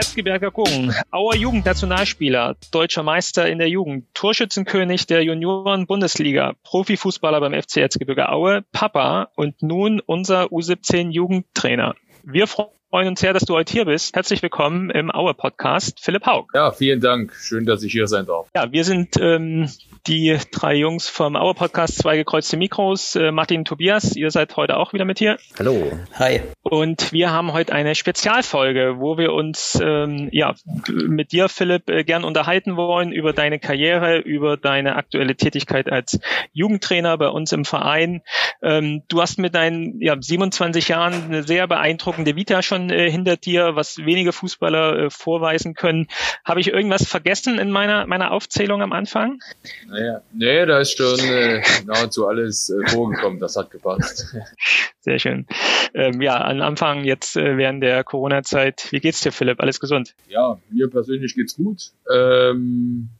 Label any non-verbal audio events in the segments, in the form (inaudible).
Erzgebirger Gungen, Auer Jugendnationalspieler, deutscher Meister in der Jugend, Torschützenkönig der Junioren-Bundesliga, Profifußballer beim FC Erzgebirge Aue, Papa und nun unser U17-Jugendtrainer. Wir freuen uns sehr, dass du heute hier bist. Herzlich willkommen im Aue Podcast, Philipp Haug. Ja, vielen Dank. Schön, dass ich hier sein darf. Ja, wir sind ähm, die drei Jungs vom Aue Podcast, zwei gekreuzte Mikros. Äh, Martin, Tobias, ihr seid heute auch wieder mit hier. Hallo. Hi. Und wir haben heute eine Spezialfolge, wo wir uns ähm, ja mit dir, Philipp, äh, gern unterhalten wollen über deine Karriere, über deine aktuelle Tätigkeit als Jugendtrainer bei uns im Verein. Ähm, du hast mit deinen ja, 27 Jahren eine sehr beeindruckende Vita schon äh, hinter dir, was wenige Fußballer äh, vorweisen können. Habe ich irgendwas vergessen in meiner meiner Aufzählung am Anfang? Naja, nee, da ist schon äh, nahezu alles äh, vorgekommen. Das hat gepasst. (laughs) Sehr schön. Ähm, ja, am Anfang jetzt äh, während der Corona-Zeit. Wie geht's dir, Philipp? Alles gesund? Ja, mir persönlich geht's gut. Ähm,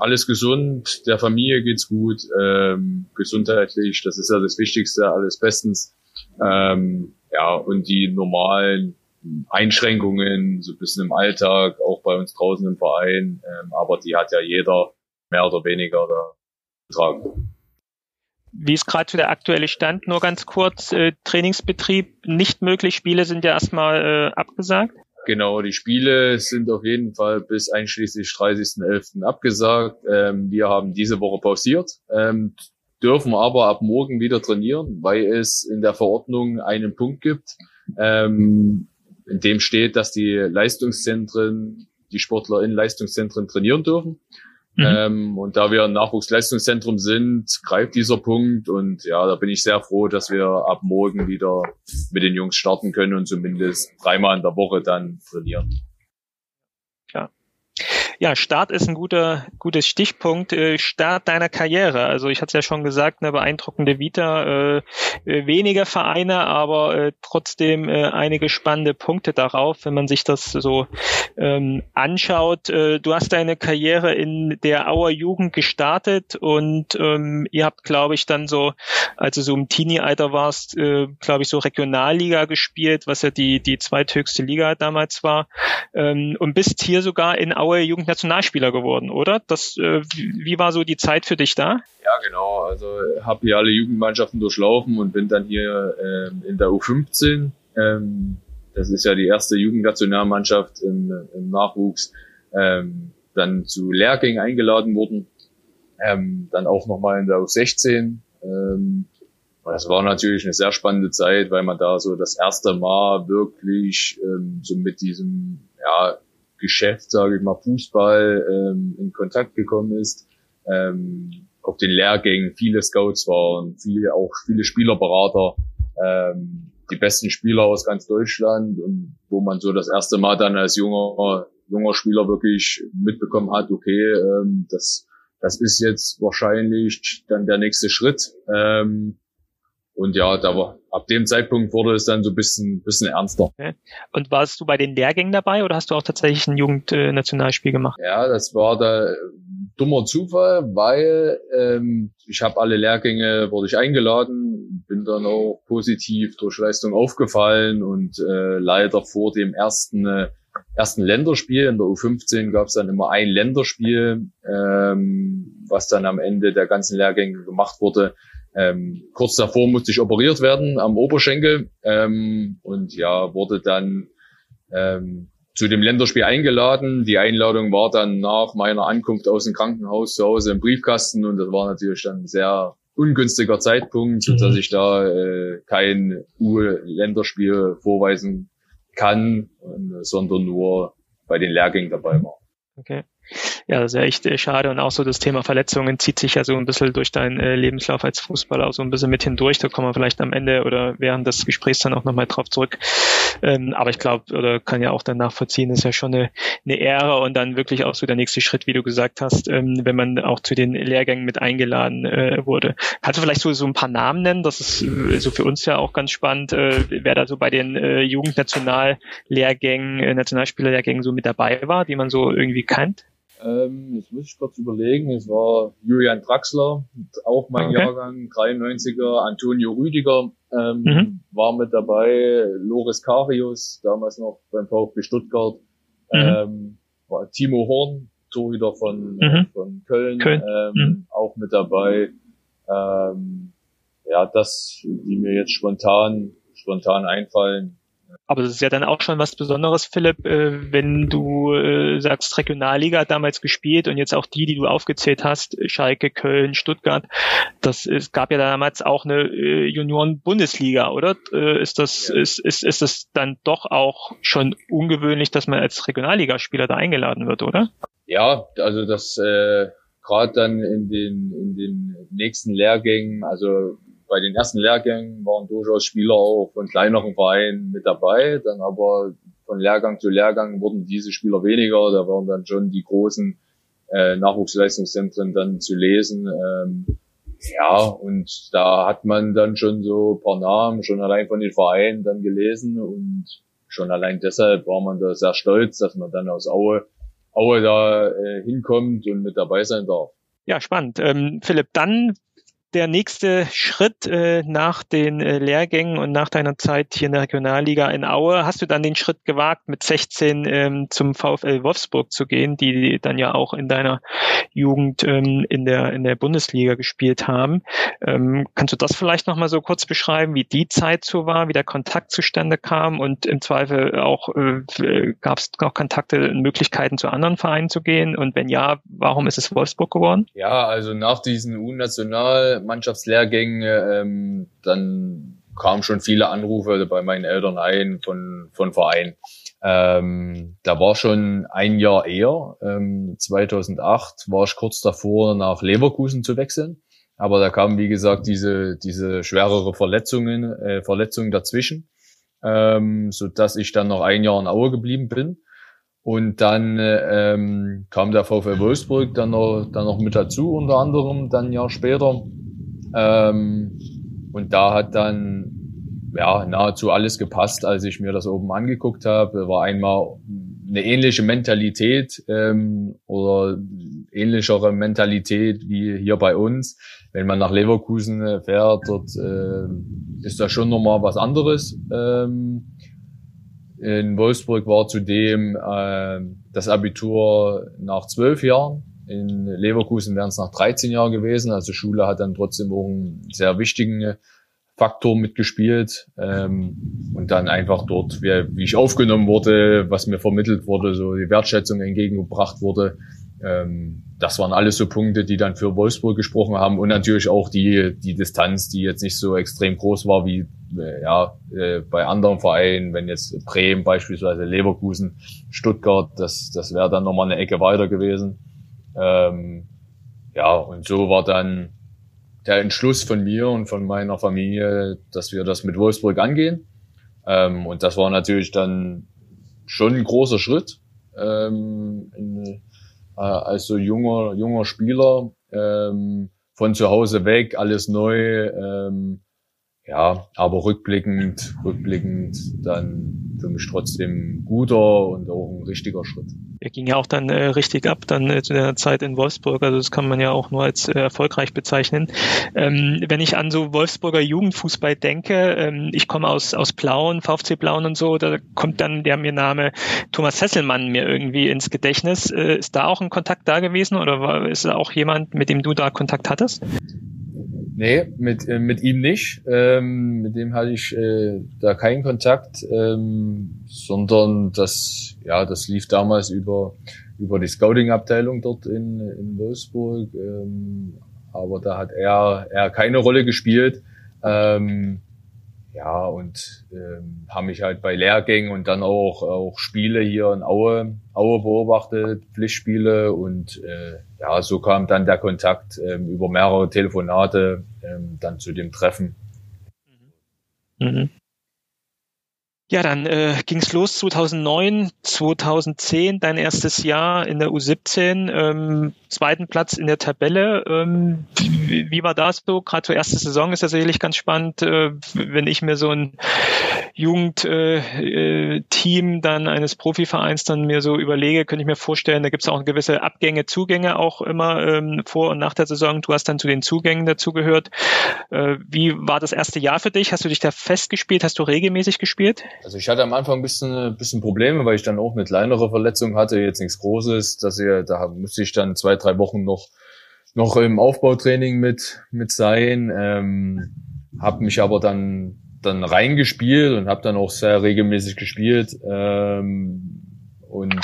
alles gesund, der Familie geht's gut, ähm, gesundheitlich, das ist ja das Wichtigste, alles bestens. Ähm, ja, und die normalen Einschränkungen, so ein bisschen im Alltag, auch bei uns draußen im Verein, ähm, aber die hat ja jeder mehr oder weniger da getragen. Wie ist gerade der aktuelle Stand? Nur ganz kurz, äh, Trainingsbetrieb nicht möglich, Spiele sind ja erstmal äh, abgesagt. Genau, die Spiele sind auf jeden Fall bis einschließlich 30.11. abgesagt. Ähm, wir haben diese Woche pausiert, ähm, dürfen aber ab morgen wieder trainieren, weil es in der Verordnung einen Punkt gibt, ähm, in dem steht, dass die Leistungszentren, die Sportler in Leistungszentren trainieren dürfen. Mhm. Ähm, und da wir ein Nachwuchsleistungszentrum sind, greift dieser Punkt. Und ja, da bin ich sehr froh, dass wir ab morgen wieder mit den Jungs starten können und zumindest dreimal in der Woche dann trainieren. Ja, Start ist ein guter, gutes Stichpunkt. Äh, Start deiner Karriere. Also ich hatte es ja schon gesagt, eine beeindruckende Vita. Äh, äh, weniger Vereine, aber äh, trotzdem äh, einige spannende Punkte darauf, wenn man sich das so ähm, anschaut. Äh, du hast deine Karriere in der Auer Jugend gestartet und ähm, ihr habt, glaube ich, dann so, als du so im Teenie-Alter warst, äh, glaube ich, so Regionalliga gespielt, was ja die, die zweithöchste Liga damals war. Ähm, und bist hier sogar in Aue Jugend Nationalspieler geworden, oder? Das, äh, wie war so die Zeit für dich da? Ja, genau. Also habe hier alle Jugendmannschaften durchlaufen und bin dann hier ähm, in der U15. Ähm, das ist ja die erste Jugendnationalmannschaft im, im Nachwuchs. Ähm, dann zu Lehrgängen eingeladen worden. Ähm, dann auch nochmal in der U16. Ähm, das war natürlich eine sehr spannende Zeit, weil man da so das erste Mal wirklich ähm, so mit diesem ja, Geschäft, sage ich mal, Fußball ähm, in Kontakt gekommen ist. Ähm, auf den Lehrgängen viele Scouts waren, viele auch viele Spielerberater, ähm, die besten Spieler aus ganz Deutschland und wo man so das erste Mal dann als junger junger Spieler wirklich mitbekommen hat, okay, ähm, das das ist jetzt wahrscheinlich dann der nächste Schritt. Ähm, und ja, da war, ab dem Zeitpunkt wurde es dann so ein bisschen, bisschen ernster. Okay. Und warst du bei den Lehrgängen dabei oder hast du auch tatsächlich ein Jugendnationalspiel gemacht? Ja, das war da dummer Zufall, weil ähm, ich habe alle Lehrgänge, wurde ich eingeladen, bin dann auch positiv durch Leistung aufgefallen und äh, leider vor dem ersten äh, ersten Länderspiel in der U15 gab es dann immer ein Länderspiel, ähm, was dann am Ende der ganzen Lehrgänge gemacht wurde. Ähm, kurz davor musste ich operiert werden am Oberschenkel ähm, und ja, wurde dann ähm, zu dem Länderspiel eingeladen. Die Einladung war dann nach meiner Ankunft aus dem Krankenhaus zu Hause im Briefkasten und das war natürlich dann ein sehr ungünstiger Zeitpunkt, mhm. dass ich da äh, kein U-Länderspiel vorweisen kann, sondern nur bei den Lehrgängen dabei war. Okay. Ja, das ist ja echt äh, schade. Und auch so das Thema Verletzungen zieht sich ja so ein bisschen durch deinen äh, Lebenslauf als Fußballer auch so ein bisschen mit hindurch. Da kommen wir vielleicht am Ende oder während des Gesprächs dann auch nochmal drauf zurück. Ähm, aber ich glaube, oder kann ja auch dann nachvollziehen, ist ja schon eine, eine Ehre und dann wirklich auch so der nächste Schritt, wie du gesagt hast, ähm, wenn man auch zu den Lehrgängen mit eingeladen äh, wurde. Kannst du vielleicht so, so ein paar Namen nennen? Das ist so für uns ja auch ganz spannend, wer da so bei den Jugendnationallehrgängen, Nationalspielerlehrgängen so mit dabei war, die man so irgendwie kennt. Ähm, jetzt muss ich kurz überlegen. Es war Julian Draxler, auch mein okay. Jahrgang, 93er, Antonio Rüdiger ähm, mhm. war mit dabei, Loris Karius, damals noch beim VfB Stuttgart, Mhm. Ähm, war Timo Horn, Torhüter von, mhm. von Köln, Köln. Ähm, mhm. auch mit dabei. Ähm, ja, das, die mir jetzt spontan, spontan einfallen. Aber das ist ja dann auch schon was Besonderes, Philipp, äh, wenn du äh, sagst, Regionalliga hat damals gespielt und jetzt auch die, die du aufgezählt hast, Schalke, Köln, Stuttgart, das es gab ja damals auch eine äh, Junioren-Bundesliga, oder? Ist das ja. ist, ist ist das dann doch auch schon ungewöhnlich, dass man als Regionalligaspieler da eingeladen wird, oder? Ja, also das äh, gerade dann in den in den nächsten Lehrgängen, also bei den ersten Lehrgängen waren durchaus Spieler auch von kleineren Vereinen mit dabei, dann aber von Lehrgang zu Lehrgang wurden diese Spieler weniger, da waren dann schon die großen äh, Nachwuchsleistungszentren dann zu lesen. Ähm, ja, und da hat man dann schon so paar Namen schon allein von den Vereinen dann gelesen und schon allein deshalb war man da sehr stolz, dass man dann aus Aue, Aue da äh, hinkommt und mit dabei sein darf. Ja, spannend. Ähm, Philipp, dann der nächste Schritt äh, nach den äh, Lehrgängen und nach deiner Zeit hier in der Regionalliga in Aue? Hast du dann den Schritt gewagt, mit 16 ähm, zum VfL Wolfsburg zu gehen, die dann ja auch in deiner Jugend ähm, in der in der Bundesliga gespielt haben? Ähm, kannst du das vielleicht noch mal so kurz beschreiben, wie die Zeit so war, wie der Kontakt zustande kam und im Zweifel auch äh, gab es noch Kontakte, und Möglichkeiten zu anderen Vereinen zu gehen? Und wenn ja, warum ist es Wolfsburg geworden? Ja, also nach diesen U-National Mannschaftslehrgänge, ähm, dann kamen schon viele Anrufe bei meinen Eltern ein von, von Vereinen. Ähm, da war schon ein Jahr eher, ähm, 2008 war ich kurz davor, nach Leverkusen zu wechseln. Aber da kamen, wie gesagt, diese, diese schwerere Verletzungen, äh, Verletzungen dazwischen, ähm, so dass ich dann noch ein Jahr in Aue geblieben bin. Und dann ähm, kam der VfL Wolfsburg dann noch, dann noch mit dazu, unter anderem dann ein Jahr später. Ähm, und da hat dann ja nahezu alles gepasst, als ich mir das oben angeguckt habe. War einmal eine ähnliche Mentalität ähm, oder ähnlichere Mentalität wie hier bei uns. Wenn man nach Leverkusen fährt, dort äh, ist das schon nochmal was anderes. Ähm, in Wolfsburg war zudem äh, das Abitur nach zwölf Jahren in Leverkusen wären es nach 13 Jahren gewesen. Also Schule hat dann trotzdem auch einen sehr wichtigen Faktor mitgespielt. Ähm, und dann einfach dort, wie, wie ich aufgenommen wurde, was mir vermittelt wurde, so die Wertschätzung entgegengebracht wurde. Ähm, das waren alles so Punkte, die dann für Wolfsburg gesprochen haben und natürlich auch die, die Distanz, die jetzt nicht so extrem groß war wie äh, ja, äh, bei anderen Vereinen, wenn jetzt Bremen beispielsweise Leverkusen, Stuttgart, das, das wäre dann nochmal eine Ecke weiter gewesen. Ähm, ja, und so war dann der Entschluss von mir und von meiner Familie, dass wir das mit Wolfsburg angehen. Ähm, und das war natürlich dann schon ein großer Schritt ähm, in, äh, als so junger junger Spieler ähm, von zu Hause weg, alles neu. Ähm, ja, aber rückblickend, rückblickend dann für mich trotzdem guter und auch ein richtiger Schritt er ging ja auch dann äh, richtig ab, dann äh, zu der Zeit in Wolfsburg. Also das kann man ja auch nur als äh, erfolgreich bezeichnen. Ähm, wenn ich an so Wolfsburger Jugendfußball denke, ähm, ich komme aus, aus Plauen, VfC Plauen und so, da kommt dann der mir Name Thomas Hesselmann mir irgendwie ins Gedächtnis. Äh, ist da auch ein Kontakt da gewesen oder war, ist da auch jemand, mit dem du da Kontakt hattest? Nee, mit, äh, mit ihm nicht. Ähm, mit dem hatte ich äh, da keinen Kontakt, ähm, sondern das, ja, das lief damals über, über die Scouting-Abteilung dort in, in Wolfsburg. Ähm, aber da hat er, er keine Rolle gespielt. Ähm, ja, und ähm, haben mich halt bei Lehrgängen und dann auch, auch Spiele hier in Aue, Aue beobachtet, Pflichtspiele und äh, ja, so kam dann der Kontakt ähm, über mehrere Telefonate ähm, dann zu dem Treffen. Mhm. Ja, dann äh, ging es los 2009, 2010, dein erstes Jahr in der U17, ähm, zweiten Platz in der Tabelle. Ähm, wie, wie war das so? Gerade zur ersten Saison ist das sicherlich ganz spannend, äh, wenn ich mir so ein Jugendteam äh, dann eines Profivereins dann mir so überlege, könnte ich mir vorstellen, da gibt es auch gewisse Abgänge, Zugänge auch immer ähm, vor und nach der Saison. Du hast dann zu den Zugängen dazugehört. Äh, wie war das erste Jahr für dich? Hast du dich da festgespielt? Hast du regelmäßig gespielt? Also ich hatte am Anfang ein bisschen, ein bisschen Probleme, weil ich dann auch eine kleinere Verletzung hatte, jetzt nichts Großes. Dass ich, da musste ich dann zwei, drei Wochen noch, noch im Aufbautraining mit, mit sein. Ähm, habe mich aber dann, dann reingespielt und habe dann auch sehr regelmäßig gespielt. Ähm, und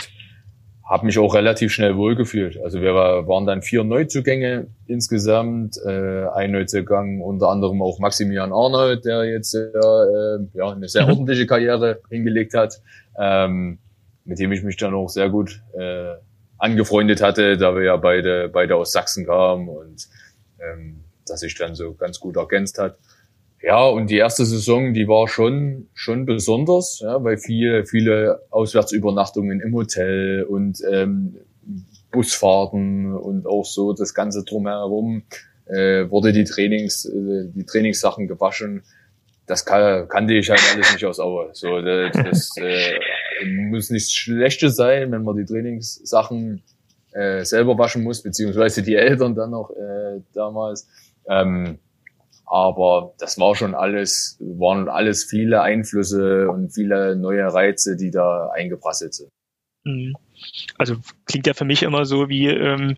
habe mich auch relativ schnell wohlgefühlt. Also wir waren dann vier Neuzugänge insgesamt, äh, ein Neuzugang unter anderem auch Maximilian Arnold, der jetzt äh, ja, eine sehr mhm. ordentliche Karriere hingelegt hat, ähm, mit dem ich mich dann auch sehr gut äh, angefreundet hatte, da wir ja beide beide aus Sachsen kamen und ähm, dass sich dann so ganz gut ergänzt hat. Ja, und die erste Saison, die war schon, schon besonders, ja, weil viele, viele Auswärtsübernachtungen im Hotel und ähm, Busfahrten und auch so das Ganze drumherum äh, wurde die Trainings, äh, die Trainingssachen gewaschen. Das kann, kannte ich halt alles nicht aus Aue. So, das, das (laughs) äh, muss nichts Schlechtes sein, wenn man die Trainingssachen äh, selber waschen muss, beziehungsweise die Eltern dann noch äh, damals. Ähm, aber das war schon alles, waren alles viele Einflüsse und viele neue Reize, die da eingeprasselt sind. Mhm. Also klingt ja für mich immer so wie, ähm,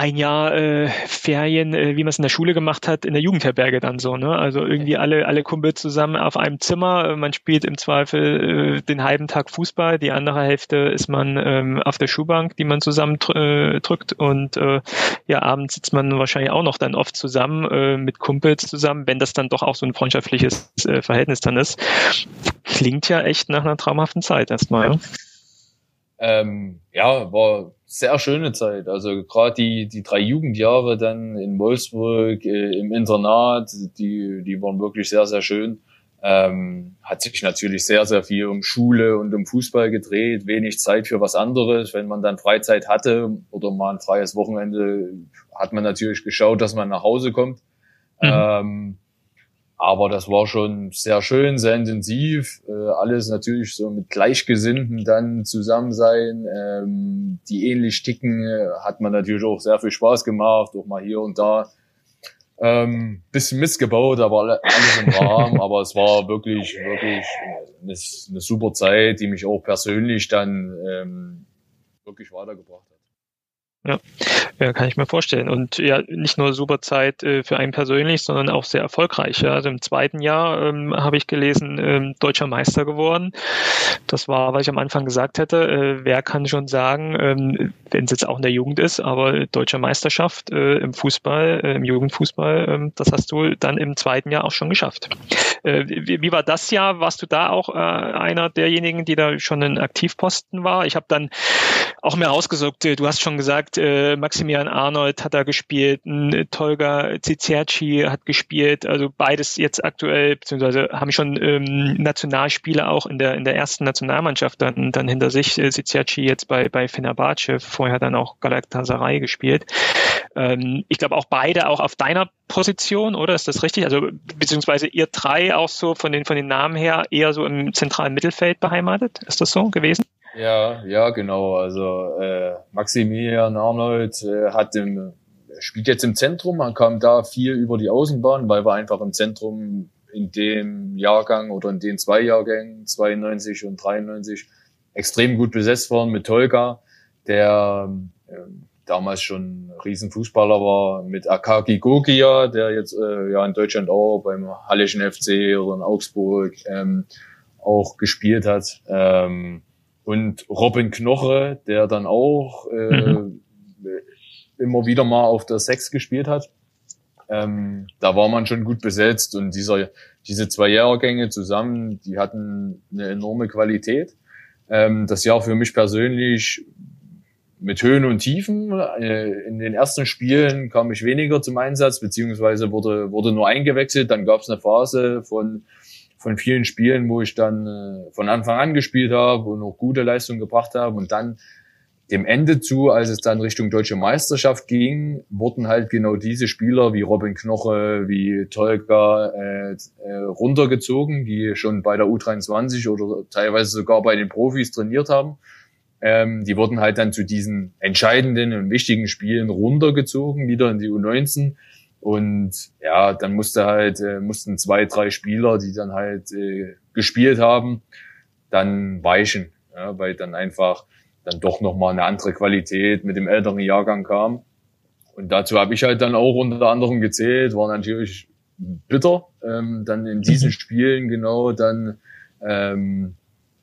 ein Jahr äh, Ferien, äh, wie man es in der Schule gemacht hat, in der Jugendherberge dann so, ne? Also irgendwie alle, alle Kumpel zusammen auf einem Zimmer. Äh, man spielt im Zweifel äh, den halben Tag Fußball, die andere Hälfte ist man ähm, auf der Schuhbank, die man zusammen äh, drückt und äh, ja, abends sitzt man wahrscheinlich auch noch dann oft zusammen äh, mit Kumpels zusammen, wenn das dann doch auch so ein freundschaftliches äh, Verhältnis dann ist. Klingt ja echt nach einer traumhaften Zeit erstmal. Ja? Ähm, ja, war sehr schöne Zeit. Also gerade die, die drei Jugendjahre dann in Wolfsburg äh, im Internat, die, die waren wirklich sehr, sehr schön. Ähm, hat sich natürlich sehr, sehr viel um Schule und um Fußball gedreht, wenig Zeit für was anderes. Wenn man dann Freizeit hatte oder mal ein freies Wochenende, hat man natürlich geschaut, dass man nach Hause kommt. Mhm. Ähm, aber das war schon sehr schön, sehr intensiv. Äh, alles natürlich so mit Gleichgesinnten dann zusammen sein, ähm, die ähnlich ticken, äh, hat man natürlich auch sehr viel Spaß gemacht, auch mal hier und da. Ähm, bisschen missgebaut, aber alles im Rahmen. (laughs) aber es war wirklich, wirklich eine, eine, super Zeit, die mich auch persönlich dann ähm, wirklich weitergebracht hat. Ja, ja, kann ich mir vorstellen. Und ja, nicht nur super Zeit äh, für einen persönlich, sondern auch sehr erfolgreich. Ja. Also im zweiten Jahr ähm, habe ich gelesen, ähm, deutscher Meister geworden. Das war, was ich am Anfang gesagt hätte. Äh, wer kann schon sagen, ähm, wenn es jetzt auch in der Jugend ist, aber deutscher Meisterschaft äh, im Fußball, äh, im Jugendfußball, äh, das hast du dann im zweiten Jahr auch schon geschafft. Äh, wie, wie war das Jahr? Warst du da auch äh, einer derjenigen, die da schon in Aktivposten war? Ich habe dann auch mehr ausgesucht. Du hast schon gesagt, gesagt, äh, Maximilian Arnold hat da gespielt, ein Tolga Cicierci hat gespielt, also beides jetzt aktuell, beziehungsweise haben schon ähm, Nationalspiele auch in der in der ersten Nationalmannschaft dann, dann hinter sich. Äh, Cicierci jetzt bei, bei Fenerbahce, vorher dann auch Galatasaray gespielt. Ähm, ich glaube auch beide auch auf deiner Position, oder? Ist das richtig? Also beziehungsweise ihr drei auch so von den von den Namen her eher so im zentralen Mittelfeld beheimatet? Ist das so gewesen? Ja, ja, genau. Also äh, Maximilian Arnold äh, hat im, spielt jetzt im Zentrum. Man kam da viel über die Außenbahn, weil wir einfach im Zentrum in dem Jahrgang oder in den zwei Jahrgängen, 92 und 93, extrem gut besetzt waren mit Tolga, der äh, damals schon Riesenfußballer war, mit Akaki Gogia, der jetzt äh, ja in Deutschland auch beim Hallischen FC oder in Augsburg ähm, auch gespielt hat. Ähm, und Robin Knoche, der dann auch äh, mhm. immer wieder mal auf der Sechs gespielt hat. Ähm, da war man schon gut besetzt und dieser, diese zwei Jahrgänge zusammen, die hatten eine enorme Qualität. Ähm, das Jahr für mich persönlich mit Höhen und Tiefen. Äh, in den ersten Spielen kam ich weniger zum Einsatz, beziehungsweise wurde, wurde nur eingewechselt. Dann gab es eine Phase von von vielen Spielen, wo ich dann äh, von Anfang an gespielt habe und auch gute Leistungen gebracht habe und dann dem Ende zu, als es dann Richtung deutsche Meisterschaft ging, wurden halt genau diese Spieler wie Robin Knoche, wie Tolga äh, äh, runtergezogen, die schon bei der U23 oder teilweise sogar bei den Profis trainiert haben. Ähm, die wurden halt dann zu diesen entscheidenden und wichtigen Spielen runtergezogen, wieder in die U19 und ja, dann musste halt, äh, mussten zwei, drei Spieler, die dann halt äh, gespielt haben, dann weichen, ja, weil dann einfach dann doch nochmal eine andere Qualität mit dem älteren Jahrgang kam. Und dazu habe ich halt dann auch unter anderem gezählt, war natürlich bitter, ähm, dann in diesen mhm. Spielen genau dann ähm,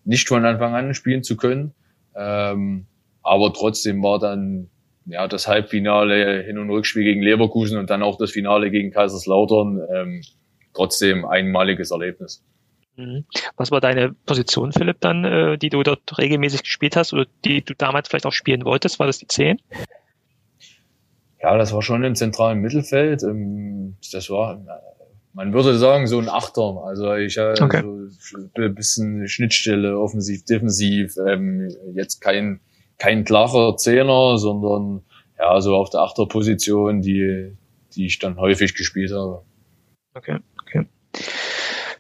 nicht von Anfang an spielen zu können. Ähm, aber trotzdem war dann ja das Halbfinale Hin- und Rückspiel gegen Leverkusen und dann auch das Finale gegen Kaiserslautern ähm, trotzdem einmaliges Erlebnis. Mhm. Was war deine Position, Philipp, dann, äh, die du dort regelmäßig gespielt hast oder die du damals vielleicht auch spielen wolltest? War das die 10? Ja, das war schon im zentralen Mittelfeld. Ähm, das war, man würde sagen, so ein Achter. Also ich habe okay. so ein bisschen Schnittstelle, offensiv, defensiv. Ähm, jetzt kein, kein klarer Zehner, sondern ja, so auf der Achterposition, die, die ich dann häufig gespielt habe. Okay, okay.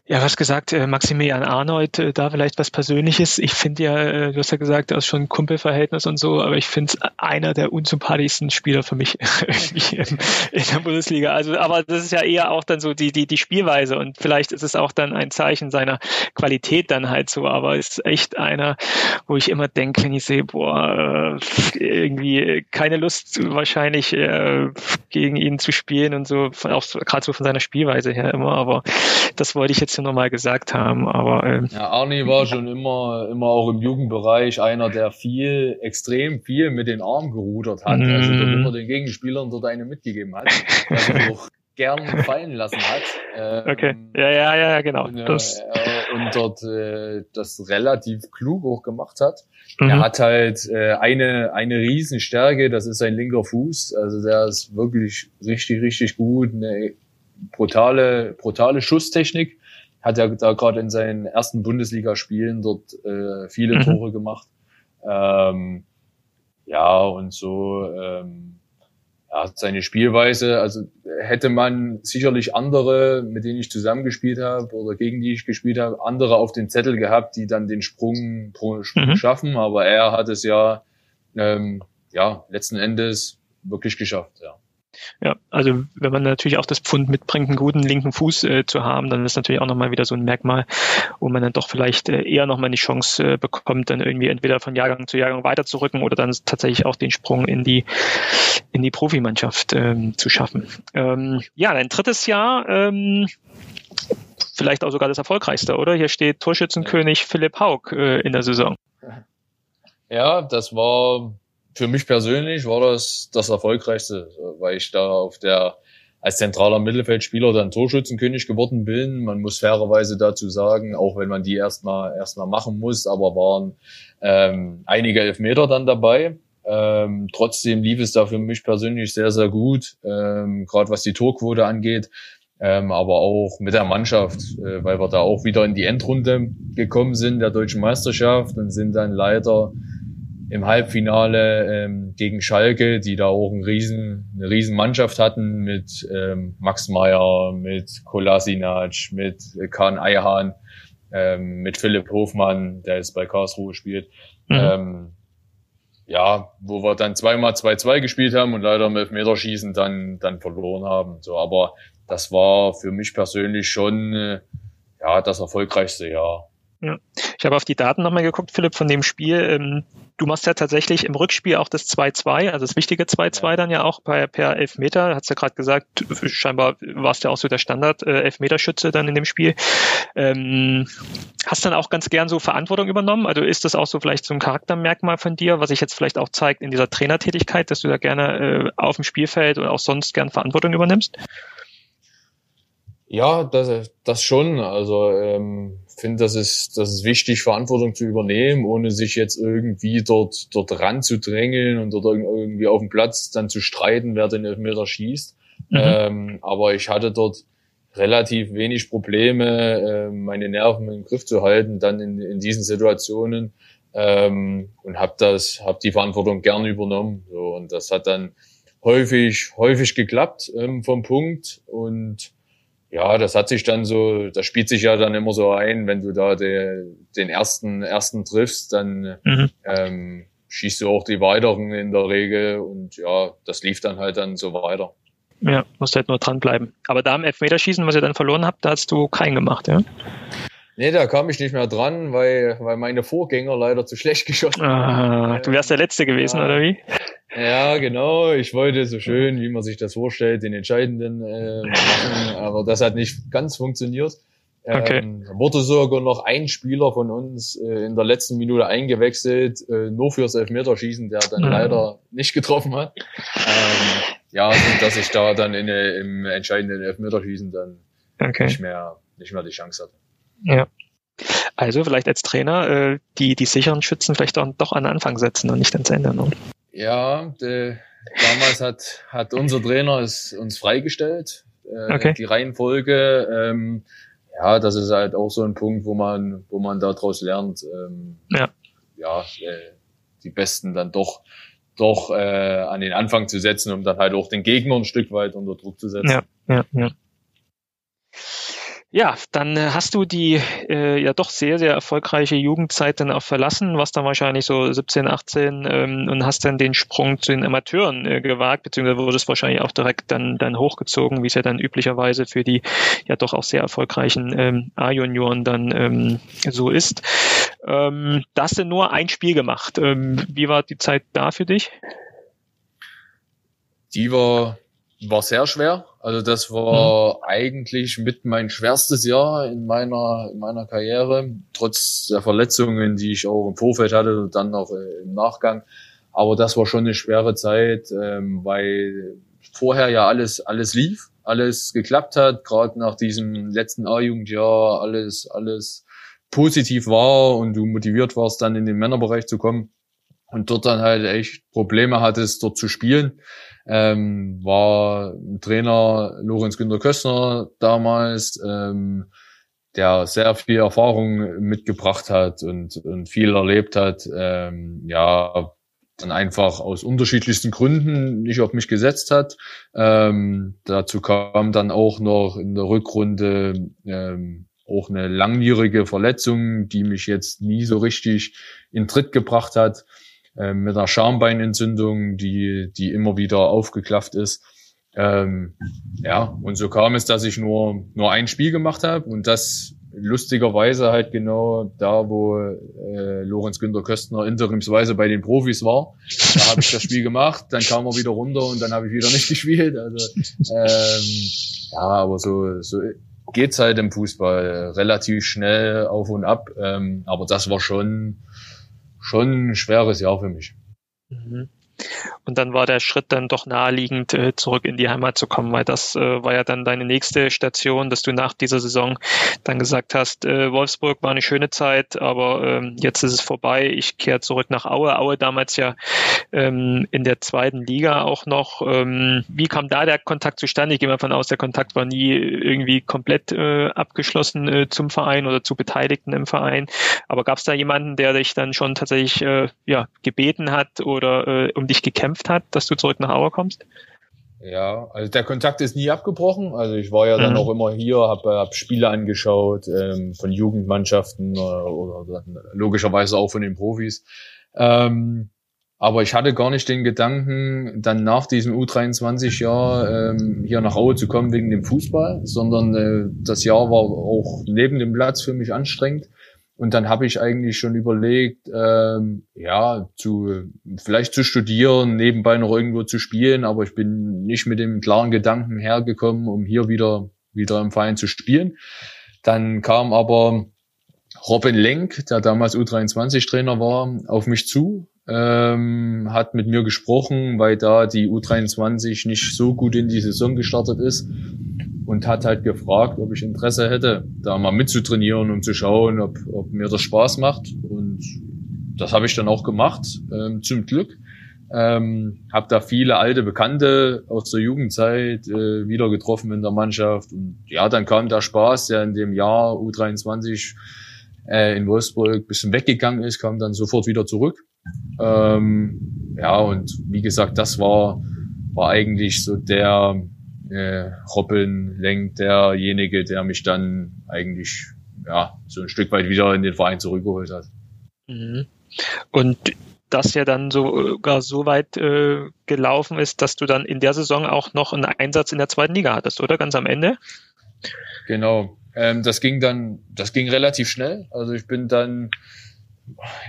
Ja, was gesagt, äh, Maximilian Arnold, äh, da vielleicht was Persönliches. Ich finde ja, äh, du hast ja gesagt, er ist schon Kumpelverhältnis und so, aber ich finde es einer der unsympathischsten Spieler für mich (laughs) in, in, der Bundesliga. Also, aber das ist ja eher auch dann so die, die, die Spielweise und vielleicht ist es auch dann ein Zeichen seiner Qualität dann halt so, aber ist echt einer, wo ich immer denke, wenn ich sehe, boah, irgendwie keine Lust wahrscheinlich gegen ihn zu spielen und so, auch gerade so von seiner Spielweise her immer, aber das wollte ich jetzt trotzdem nochmal gesagt haben. Aber ähm, ja, Arnie war schon immer, immer auch im Jugendbereich einer, der viel, extrem viel mit den Armen gerudert hat. Mm. Also der immer den Gegenspielern dort eine mitgegeben hat. Also auch gern fallen lassen hat. Ähm, (laughs) okay. Ja, ja, ja, genau. Und, äh, und dort äh, das relativ klug auch gemacht hat. Mhm. Er hat halt äh, eine, eine Riesenstärke, das ist sein linker Fuß. Also der ist wirklich richtig, richtig gut. Eine brutale, brutale Schusstechnik hat er da gerade in seinen ersten Bundesligaspielen dort äh, viele mhm. Tore gemacht. Ähm, ja, und so ähm, ja, seine Spielweise, also hätte man sicherlich andere, mit denen ich zusammengespielt habe oder gegen die ich gespielt habe, andere auf den Zettel gehabt, die dann den Sprung, Sprung mhm. schaffen, aber er hat es ja, ähm, ja letzten Endes wirklich geschafft, ja. Ja, also wenn man natürlich auch das Pfund mitbringt, einen guten linken Fuß äh, zu haben, dann ist natürlich auch nochmal wieder so ein Merkmal, wo man dann doch vielleicht äh, eher nochmal die Chance äh, bekommt, dann irgendwie entweder von Jahrgang zu Jahrgang weiterzurücken oder dann tatsächlich auch den Sprung in die in die Profimannschaft ähm, zu schaffen. Ähm, ja, ein drittes Jahr, ähm, vielleicht auch sogar das erfolgreichste, oder? Hier steht Torschützenkönig Philipp Haug äh, in der Saison. Ja, das war für mich persönlich war das das erfolgreichste, weil ich da auf der als zentraler Mittelfeldspieler dann Torschützenkönig geworden bin. Man muss fairerweise dazu sagen, auch wenn man die erstmal erstmal machen muss, aber waren ähm, einige Elfmeter dann dabei. Ähm, trotzdem lief es da für mich persönlich sehr, sehr gut, ähm, gerade was die Torquote angeht, ähm, aber auch mit der Mannschaft, äh, weil wir da auch wieder in die Endrunde gekommen sind der deutschen Meisterschaft und sind dann leider im Halbfinale ähm, gegen Schalke, die da auch ein riesen, eine riesen Mannschaft hatten mit ähm, Max Meyer, mit Kolasinac, mit Kahn Eihahn, ähm, mit Philipp Hofmann, der jetzt bei Karlsruhe spielt. Mhm. Ähm, ja, wo wir dann zweimal 2-2 gespielt haben und leider im Elfmeterschießen dann, dann verloren haben. So, aber das war für mich persönlich schon äh, ja das erfolgreichste Jahr. Ja. Ich habe auf die Daten nochmal geguckt, Philipp, von dem Spiel. Ähm, du machst ja tatsächlich im Rückspiel auch das 2-2, also das wichtige 2-2 dann ja auch bei, per Elfmeter. Hast ja gerade gesagt, scheinbar warst du ja auch so der Standard äh, dann in dem Spiel. Ähm, hast dann auch ganz gern so Verantwortung übernommen? Also ist das auch so vielleicht so ein Charaktermerkmal von dir, was sich jetzt vielleicht auch zeigt in dieser Trainertätigkeit, dass du da gerne äh, auf dem Spielfeld oder auch sonst gern Verantwortung übernimmst? Ja, das, das schon. Also ähm, finde, das ist, das ist wichtig, Verantwortung zu übernehmen, ohne sich jetzt irgendwie dort, dort ranzudrängeln und dort irgendwie auf dem Platz dann zu streiten, wer den Elfmeter schießt. Mhm. Ähm, aber ich hatte dort relativ wenig Probleme, äh, meine Nerven im Griff zu halten, dann in, in diesen Situationen ähm, und habe das, habe die Verantwortung gern übernommen. So, und das hat dann häufig, häufig geklappt ähm, vom Punkt und ja, das hat sich dann so, das spielt sich ja dann immer so ein, wenn du da de, den ersten, ersten triffst, dann mhm. ähm, schießt du auch die weiteren in der Regel und ja, das lief dann halt dann so weiter. Ja, musst halt nur dranbleiben. Aber da im Elfmeterschießen, was ihr dann verloren habt, da hast du keinen gemacht, ja? Nee, da kam ich nicht mehr dran, weil, weil meine Vorgänger leider zu schlecht (laughs) geschossen haben. Ah, du wärst der Letzte gewesen, ja. oder wie? Ja, genau. Ich wollte so schön, wie man sich das vorstellt, den Entscheidenden äh, machen, aber das hat nicht ganz funktioniert. Okay. Ähm, wurde sogar noch ein Spieler von uns äh, in der letzten Minute eingewechselt, äh, nur fürs Elfmeterschießen, der dann mhm. leider nicht getroffen hat. Ähm, ja, und dass ich da dann in, im entscheidenden Elfmeterschießen dann okay. nicht mehr nicht mehr die Chance hatte. Ja. Also vielleicht als Trainer äh, die die sicheren Schützen vielleicht auch doch an den Anfang setzen und nicht ans Ende. Ne? Ja, de, damals hat hat unser Trainer es uns freigestellt. Äh, okay. Die Reihenfolge. Ähm, ja, das ist halt auch so ein Punkt, wo man, wo man daraus lernt, ähm, ja, ja äh, die Besten dann doch, doch äh, an den Anfang zu setzen, um dann halt auch den Gegner ein Stück weit unter Druck zu setzen. Ja, ja, ja. Ja, dann äh, hast du die äh, ja doch sehr, sehr erfolgreiche Jugendzeit dann auch verlassen, warst dann wahrscheinlich so 17, 18 ähm, und hast dann den Sprung zu den Amateuren äh, gewagt, beziehungsweise wurdest wahrscheinlich auch direkt dann, dann hochgezogen, wie es ja dann üblicherweise für die ja doch auch sehr erfolgreichen ähm, A-Junioren dann ähm, so ist. Ähm, da hast du nur ein Spiel gemacht. Ähm, wie war die Zeit da für dich? Die war war sehr schwer. Also das war mhm. eigentlich mit mein schwerstes Jahr in meiner in meiner Karriere, trotz der Verletzungen, die ich auch im Vorfeld hatte und dann noch äh, im Nachgang. Aber das war schon eine schwere Zeit, ähm, weil vorher ja alles alles lief, alles geklappt hat, gerade nach diesem letzten A-Jugendjahr alles alles positiv war und du motiviert warst, dann in den Männerbereich zu kommen und dort dann halt echt Probleme hattest, dort zu spielen ähm, war Trainer Lorenz Günter Köstner damals, ähm, der sehr viel Erfahrung mitgebracht hat und, und viel erlebt hat, ähm, ja, dann einfach aus unterschiedlichsten Gründen nicht auf mich gesetzt hat. Ähm, dazu kam dann auch noch in der Rückrunde ähm, auch eine langjährige Verletzung, die mich jetzt nie so richtig in Tritt gebracht hat. Ähm, mit einer Schambeinentzündung, die, die immer wieder aufgeklafft ist. Ähm, ja, und so kam es, dass ich nur, nur ein Spiel gemacht habe und das lustigerweise halt genau da, wo äh, Lorenz Günter Köstner interimsweise bei den Profis war. Da habe ich das Spiel gemacht, dann kam er wieder runter und dann habe ich wieder nicht (laughs) gespielt. Also ähm, ja, aber so, so geht's halt im Fußball relativ schnell auf und ab. Ähm, aber das war schon schon ein schweres Jahr für mich. Mhm. Und dann war der Schritt dann doch naheliegend, äh, zurück in die Heimat zu kommen, weil das äh, war ja dann deine nächste Station, dass du nach dieser Saison dann gesagt hast, äh, Wolfsburg war eine schöne Zeit, aber ähm, jetzt ist es vorbei, ich kehre zurück nach Aue. Aue damals ja ähm, in der zweiten Liga auch noch. Ähm, wie kam da der Kontakt zustande? Ich gehe mal davon aus, der Kontakt war nie irgendwie komplett äh, abgeschlossen äh, zum Verein oder zu Beteiligten im Verein. Aber gab es da jemanden, der dich dann schon tatsächlich äh, ja, gebeten hat oder äh, um dich gekämpft hat, dass du zurück nach Aue kommst? Ja, also der Kontakt ist nie abgebrochen. Also ich war ja dann mhm. auch immer hier, habe hab Spiele angeschaut ähm, von Jugendmannschaften äh, oder dann logischerweise auch von den Profis. Ähm, aber ich hatte gar nicht den Gedanken, dann nach diesem U23-Jahr ähm, hier nach Aue zu kommen wegen dem Fußball, sondern äh, das Jahr war auch neben dem Platz für mich anstrengend. Und dann habe ich eigentlich schon überlegt, ähm, ja, zu vielleicht zu studieren, nebenbei noch irgendwo zu spielen, aber ich bin nicht mit dem klaren Gedanken hergekommen, um hier wieder wieder im Verein zu spielen. Dann kam aber Robin Lenk, der damals U23-Trainer war, auf mich zu, ähm, hat mit mir gesprochen, weil da die U23 nicht so gut in die Saison gestartet ist und hat halt gefragt, ob ich Interesse hätte, da mal mitzutrainieren und zu schauen, ob, ob mir das Spaß macht. Und das habe ich dann auch gemacht, ähm, zum Glück. Ähm, habe da viele alte Bekannte aus der Jugendzeit äh, wieder getroffen in der Mannschaft. Und ja, dann kam der Spaß, der in dem Jahr U23 äh, in Wolfsburg bisschen weggegangen ist, kam dann sofort wieder zurück. Ähm, ja, und wie gesagt, das war, war eigentlich so der äh, Robin lenkt derjenige, der mich dann eigentlich ja so ein Stück weit wieder in den Verein zurückgeholt hat. Mhm. Und das ja dann sogar so weit äh, gelaufen ist, dass du dann in der Saison auch noch einen Einsatz in der zweiten Liga hattest, oder? Ganz am Ende? Genau. Ähm, das ging dann, das ging relativ schnell. Also ich bin dann,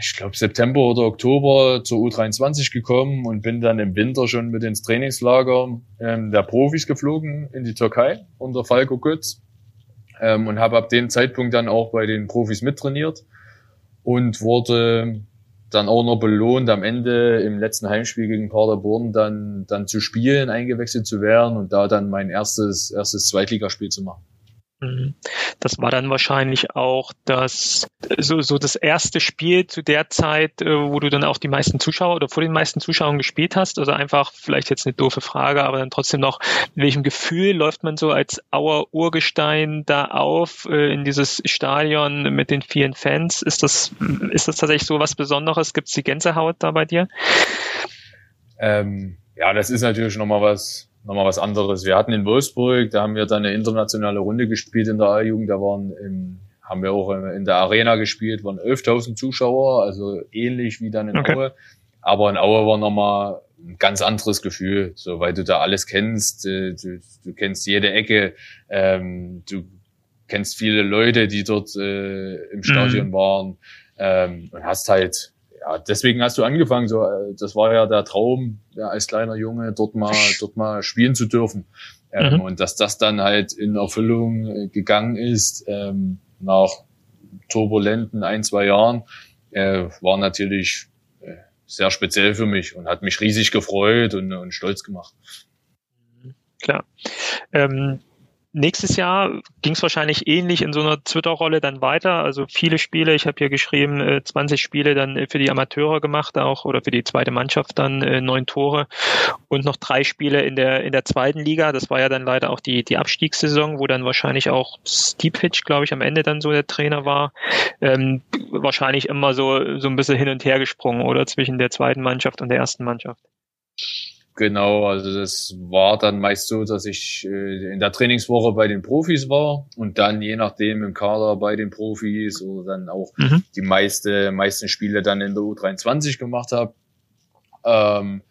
ich glaube September oder Oktober zur U23 gekommen und bin dann im Winter schon mit ins Trainingslager ähm, der Profis geflogen in die Türkei unter Falco Götz ähm, und habe ab dem Zeitpunkt dann auch bei den Profis mittrainiert und wurde dann auch noch belohnt, am Ende im letzten Heimspiel gegen Paderborn dann, dann zu spielen, eingewechselt zu werden und da dann mein erstes, erstes Zweitligaspiel zu machen. Mhm. Das war dann wahrscheinlich auch das so, so das erste Spiel zu der Zeit, äh, wo du dann auch die meisten Zuschauer oder vor den meisten Zuschauern gespielt hast. Also einfach vielleicht jetzt eine doofe Frage, aber dann trotzdem noch, in welchem Gefühl läuft man so als Auer Urgestein da auf äh, in dieses Stadion mit den vielen Fans? Ist das ist das tatsächlich so was Besonderes? Gibt es die Gänsehaut da bei dir? Ähm, ja, das ist natürlich nochmal was nochmal was anderes. Wir hatten in Wolfsburg, da haben wir dann eine internationale Runde gespielt in der A-Jugend, da waren im, haben wir auch in der Arena gespielt, waren 11.000 Zuschauer, also ähnlich wie dann in okay. Aue. Aber in Aue war nochmal ein ganz anderes Gefühl, so weil du da alles kennst, äh, du, du kennst jede Ecke, ähm, du kennst viele Leute, die dort äh, im Stadion mhm. waren ähm, und hast halt ja, deswegen hast du angefangen. So, äh, das war ja der Traum, ja, als kleiner Junge dort mal, (laughs) dort mal spielen zu dürfen. Ähm, mhm. Und dass das dann halt in Erfüllung äh, gegangen ist ähm, nach turbulenten ein zwei Jahren, äh, war natürlich äh, sehr speziell für mich und hat mich riesig gefreut und, und stolz gemacht. Klar. Ähm, Nächstes Jahr ging es wahrscheinlich ähnlich in so einer Twitter-Rolle dann weiter. Also viele Spiele, ich habe hier geschrieben, 20 äh, Spiele dann äh, für die Amateure gemacht auch oder für die zweite Mannschaft dann äh, neun Tore und noch drei Spiele in der in der zweiten Liga. Das war ja dann leider auch die die Abstiegssaison, wo dann wahrscheinlich auch Steve Hitch, glaube ich, am Ende dann so der Trainer war. Ähm, wahrscheinlich immer so so ein bisschen hin und her gesprungen oder zwischen der zweiten Mannschaft und der ersten Mannschaft. Genau, also das war dann meist so, dass ich äh, in der Trainingswoche bei den Profis war und dann je nachdem im Kader bei den Profis oder dann auch mhm. die meiste, meisten Spiele dann in der U23 gemacht habe. Ähm,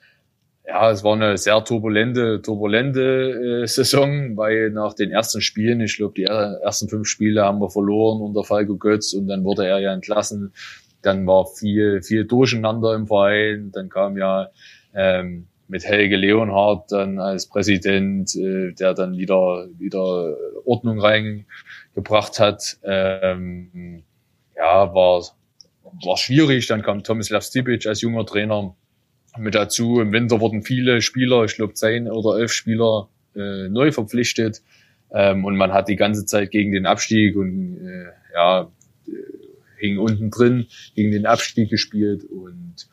ja, es war eine sehr turbulente, turbulente äh, Saison, weil nach den ersten Spielen, ich glaube, die ersten fünf Spiele haben wir verloren unter Falco Götz und dann wurde er ja entlassen. Dann war viel, viel Durcheinander im Verein. Dann kam ja ähm, mit Helge Leonhardt dann als Präsident, äh, der dann wieder wieder Ordnung reingebracht hat. Ähm, ja, war war schwierig. Dann kam Tomislav Stipic als junger Trainer mit dazu. Im Winter wurden viele Spieler, ich glaube zehn oder elf Spieler äh, neu verpflichtet. Ähm, und man hat die ganze Zeit gegen den Abstieg und äh, ja, äh, hing unten drin gegen den Abstieg gespielt und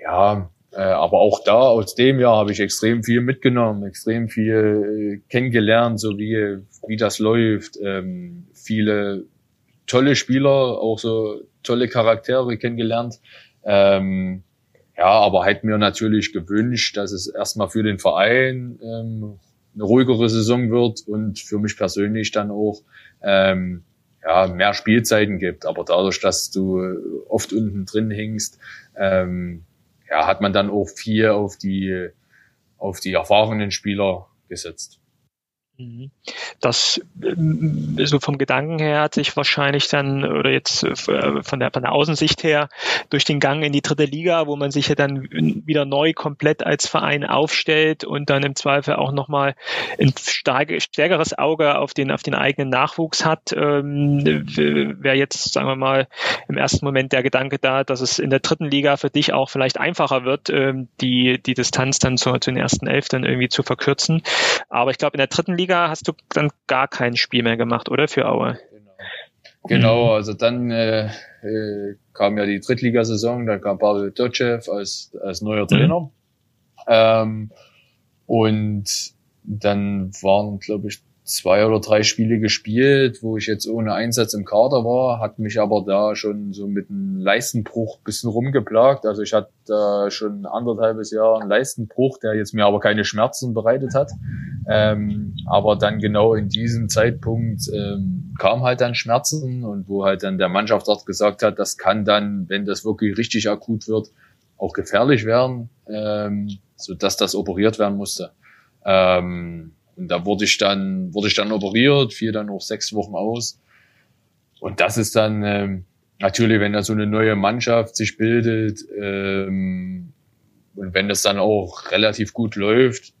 ja, aber auch da, aus dem Jahr, habe ich extrem viel mitgenommen, extrem viel äh, kennengelernt, so wie, wie das läuft. Ähm, viele tolle Spieler, auch so tolle Charaktere kennengelernt. Ähm, ja, aber hätte mir natürlich gewünscht, dass es erstmal für den Verein ähm, eine ruhigere Saison wird und für mich persönlich dann auch ähm, ja, mehr Spielzeiten gibt. Aber dadurch, dass du oft unten drin hängst, ähm, ja, hat man dann auch viel auf die, auf die erfahrenen Spieler gesetzt. Mhm. Das äh, so vom Gedanken her hat sich wahrscheinlich dann oder jetzt äh, von der von der Außensicht her durch den Gang in die dritte Liga, wo man sich ja dann wieder neu komplett als Verein aufstellt und dann im Zweifel auch nochmal ein starke, stärkeres Auge auf den auf den eigenen Nachwuchs hat, ähm, wäre jetzt sagen wir mal im ersten Moment der Gedanke da, dass es in der dritten Liga für dich auch vielleicht einfacher wird, ähm, die die Distanz dann zu, zu den ersten elf dann irgendwie zu verkürzen. Aber ich glaube in der dritten Liga Liga hast du dann gar kein Spiel mehr gemacht, oder für Aue? Genau, also dann äh, äh, kam ja die Drittligasaison, dann kam Pavel Dotschew als, als neuer mhm. Trainer. Mhm. Ähm, und dann waren, glaube ich, zwei oder drei Spiele gespielt, wo ich jetzt ohne Einsatz im Kader war, hat mich aber da schon so mit einem Leistenbruch bisschen rumgeplagt. Also ich hatte da schon anderthalbes Jahr einen Leistenbruch, der jetzt mir aber keine Schmerzen bereitet hat. Ähm, aber dann genau in diesem Zeitpunkt ähm, kam halt dann Schmerzen und wo halt dann der Mannschaftsarzt gesagt hat, das kann dann, wenn das wirklich richtig akut wird, auch gefährlich werden, ähm, so dass das operiert werden musste. Ähm, Und da wurde ich dann, wurde ich dann operiert, fiel dann noch sechs Wochen aus. Und das ist dann ähm, natürlich, wenn da so eine neue Mannschaft sich bildet ähm, und wenn das dann auch relativ gut läuft,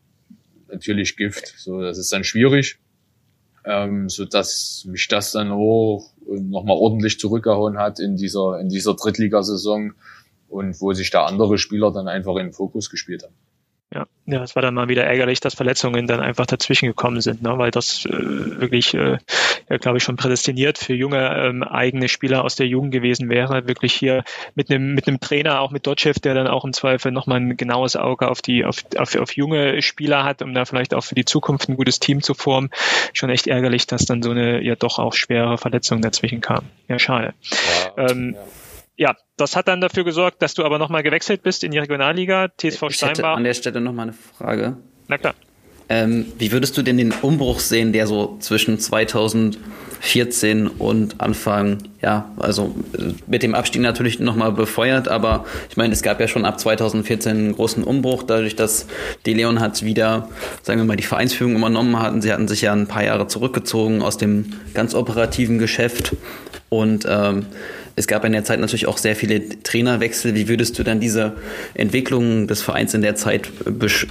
natürlich Gift. So, das ist dann schwierig, ähm, so dass mich das dann auch nochmal ordentlich zurückgehauen hat in dieser in dieser Drittligasaison und wo sich da andere Spieler dann einfach in den Fokus gespielt haben. Ja, ja, es war dann mal wieder ärgerlich, dass Verletzungen dann einfach dazwischen gekommen sind, ne? weil das äh, wirklich, äh, ja, glaube ich, schon prädestiniert für junge ähm, eigene Spieler aus der Jugend gewesen wäre. Wirklich hier mit einem mit einem Trainer, auch mit Dotchev, der dann auch im Zweifel nochmal ein genaues Auge auf die auf, auf, auf junge Spieler hat, um da vielleicht auch für die Zukunft ein gutes Team zu formen. Schon echt ärgerlich, dass dann so eine ja doch auch schwere Verletzung dazwischen kam. Ja, schade. Ja, ähm, ja ja, das hat dann dafür gesorgt, dass du aber nochmal gewechselt bist in die Regionalliga, TSV ich Steinbach. Hätte an der Stelle nochmal eine Frage. Na klar. Ähm, wie würdest du denn den Umbruch sehen, der so zwischen 2014 und Anfang, ja, also äh, mit dem Abstieg natürlich nochmal befeuert, aber ich meine, es gab ja schon ab 2014 einen großen Umbruch, dadurch, dass die Leon hat wieder, sagen wir mal, die Vereinsführung übernommen hatten. Sie hatten sich ja ein paar Jahre zurückgezogen aus dem ganz operativen Geschäft und ähm, es gab in der Zeit natürlich auch sehr viele Trainerwechsel. Wie würdest du dann diese Entwicklung des Vereins in der Zeit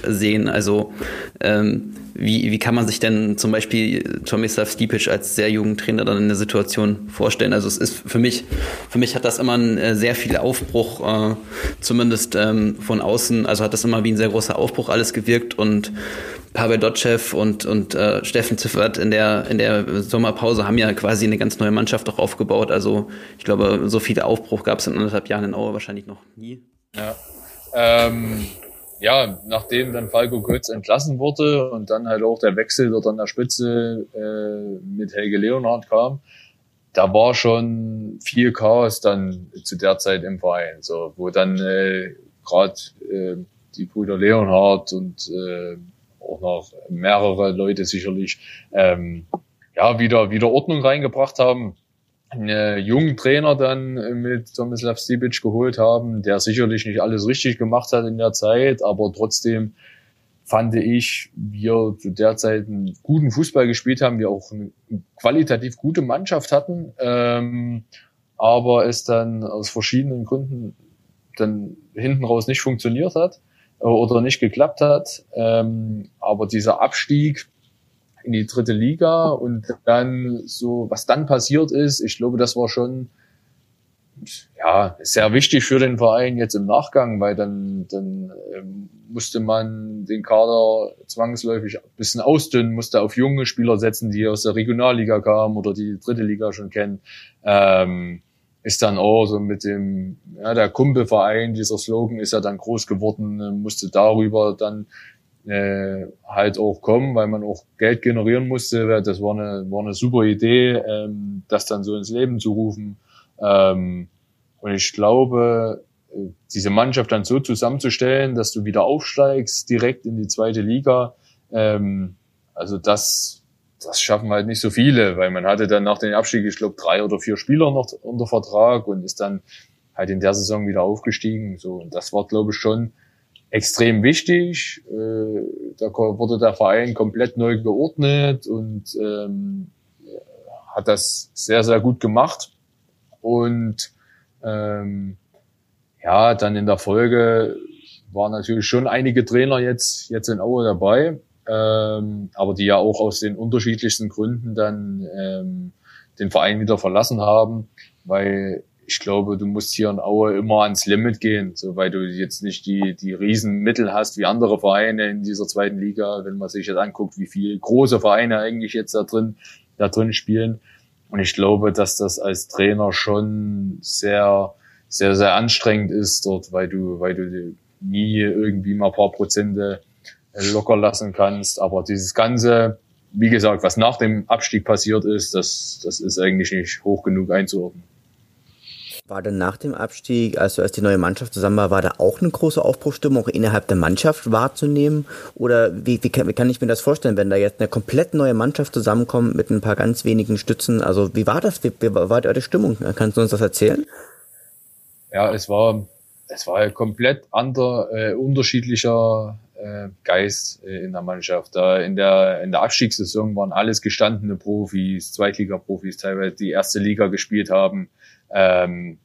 sehen? Also ähm, wie, wie kann man sich denn zum Beispiel Tomislav Stipic als sehr jungen Trainer dann in der Situation vorstellen? Also es ist für mich, für mich hat das immer einen äh, sehr viel Aufbruch, äh, zumindest ähm, von außen, also hat das immer wie ein sehr großer Aufbruch alles gewirkt und Pavel Dotschew und, und äh, Steffen Ziffert in der, in der Sommerpause haben ja quasi eine ganz neue Mannschaft auch aufgebaut. Also ich glaube, so viel Aufbruch gab es in anderthalb Jahren in Aue wahrscheinlich noch nie. Ja, ähm, ja nachdem dann Falco Götz entlassen wurde und dann halt auch der Wechsel dort an der Spitze äh, mit Helge Leonhardt kam, da war schon viel Chaos dann zu der Zeit im Verein, so wo dann äh, gerade äh, die Brüder Leonhardt und äh, auch noch mehrere Leute sicherlich ähm, ja wieder wieder Ordnung reingebracht haben einen jungen Trainer dann mit Tomislav Stibic geholt haben, der sicherlich nicht alles richtig gemacht hat in der Zeit, aber trotzdem fand ich, wir zu der Zeit einen guten Fußball gespielt haben, wir auch eine qualitativ gute Mannschaft hatten, ähm, aber es dann aus verschiedenen Gründen dann hinten raus nicht funktioniert hat oder nicht geklappt hat. Ähm, aber dieser Abstieg in die dritte Liga und dann so, was dann passiert ist, ich glaube, das war schon ja sehr wichtig für den Verein jetzt im Nachgang, weil dann dann ähm, musste man den Kader zwangsläufig ein bisschen ausdünnen, musste auf junge Spieler setzen, die aus der Regionalliga kamen oder die, die dritte Liga schon kennen. Ähm, ist dann auch so mit dem, ja, der Kumpelverein, dieser Slogan ist ja dann groß geworden, musste darüber dann äh, halt auch kommen, weil man auch Geld generieren musste. Das war eine, war eine super Idee, ähm, das dann so ins Leben zu rufen. Ähm, und ich glaube, äh, diese Mannschaft dann so zusammenzustellen, dass du wieder aufsteigst, direkt in die zweite Liga, ähm, also das das schaffen halt nicht so viele, weil man hatte dann nach dem Abstieg, ich glaube, drei oder vier Spieler noch unter Vertrag und ist dann halt in der Saison wieder aufgestiegen. So, und das war, glaube ich, schon extrem wichtig. Äh, da wurde der Verein komplett neu geordnet und ähm, hat das sehr, sehr gut gemacht. Und ähm, ja, dann in der Folge waren natürlich schon einige Trainer jetzt, jetzt in Aue dabei ähm, aber die ja auch aus den unterschiedlichsten Gründen dann ähm, den Verein wieder verlassen haben, weil ich glaube, du musst hier in Aue immer ans Limit gehen, so weil du jetzt nicht die die Riesenmittel hast wie andere Vereine in dieser zweiten Liga, wenn man sich jetzt anguckt, wie viele große Vereine eigentlich jetzt da drin da drin spielen. Und ich glaube, dass das als Trainer schon sehr sehr sehr anstrengend ist dort, weil du weil du nie irgendwie mal paar Prozente locker lassen kannst. Aber dieses Ganze, wie gesagt, was nach dem Abstieg passiert ist, das, das ist eigentlich nicht hoch genug einzuordnen. War denn nach dem Abstieg, also als die neue Mannschaft zusammen war, war da auch eine große Aufbruchstimmung auch innerhalb der Mannschaft wahrzunehmen? Oder wie, wie, kann, wie kann ich mir das vorstellen, wenn da jetzt eine komplett neue Mannschaft zusammenkommt mit ein paar ganz wenigen Stützen? Also wie war das? Wie, wie war die Stimmung? Kannst du uns das erzählen? Ja, es war, es war komplett ander, äh, unterschiedlicher äh, Geist äh, in der Mannschaft. Da in der in der Abstiegssaison waren alles gestandene Profis, Zweitliga-Profis, teilweise die erste Liga gespielt haben, ähm,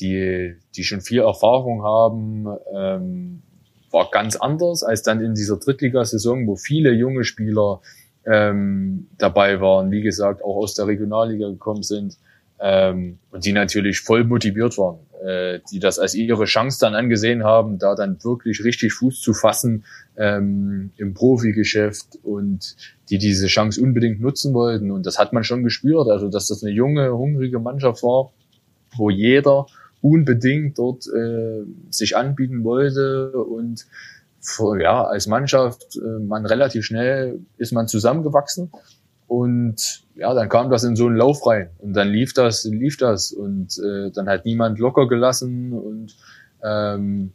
die die schon viel Erfahrung haben. Ähm, war ganz anders als dann in dieser Drittligasaison, wo viele junge Spieler ähm, dabei waren, wie gesagt, auch aus der Regionalliga gekommen sind ähm, und die natürlich voll motiviert waren, äh, die das als ihre Chance dann angesehen haben, da dann wirklich richtig Fuß zu fassen ähm, im Profigeschäft und die diese Chance unbedingt nutzen wollten. Und das hat man schon gespürt, also dass das eine junge, hungrige Mannschaft war, wo jeder unbedingt dort äh, sich anbieten wollte und ja, als Mannschaft, äh, man relativ schnell ist man zusammengewachsen und ja, dann kam das in so einen Lauf rein und dann lief das, lief das und äh, dann hat niemand locker gelassen und ähm,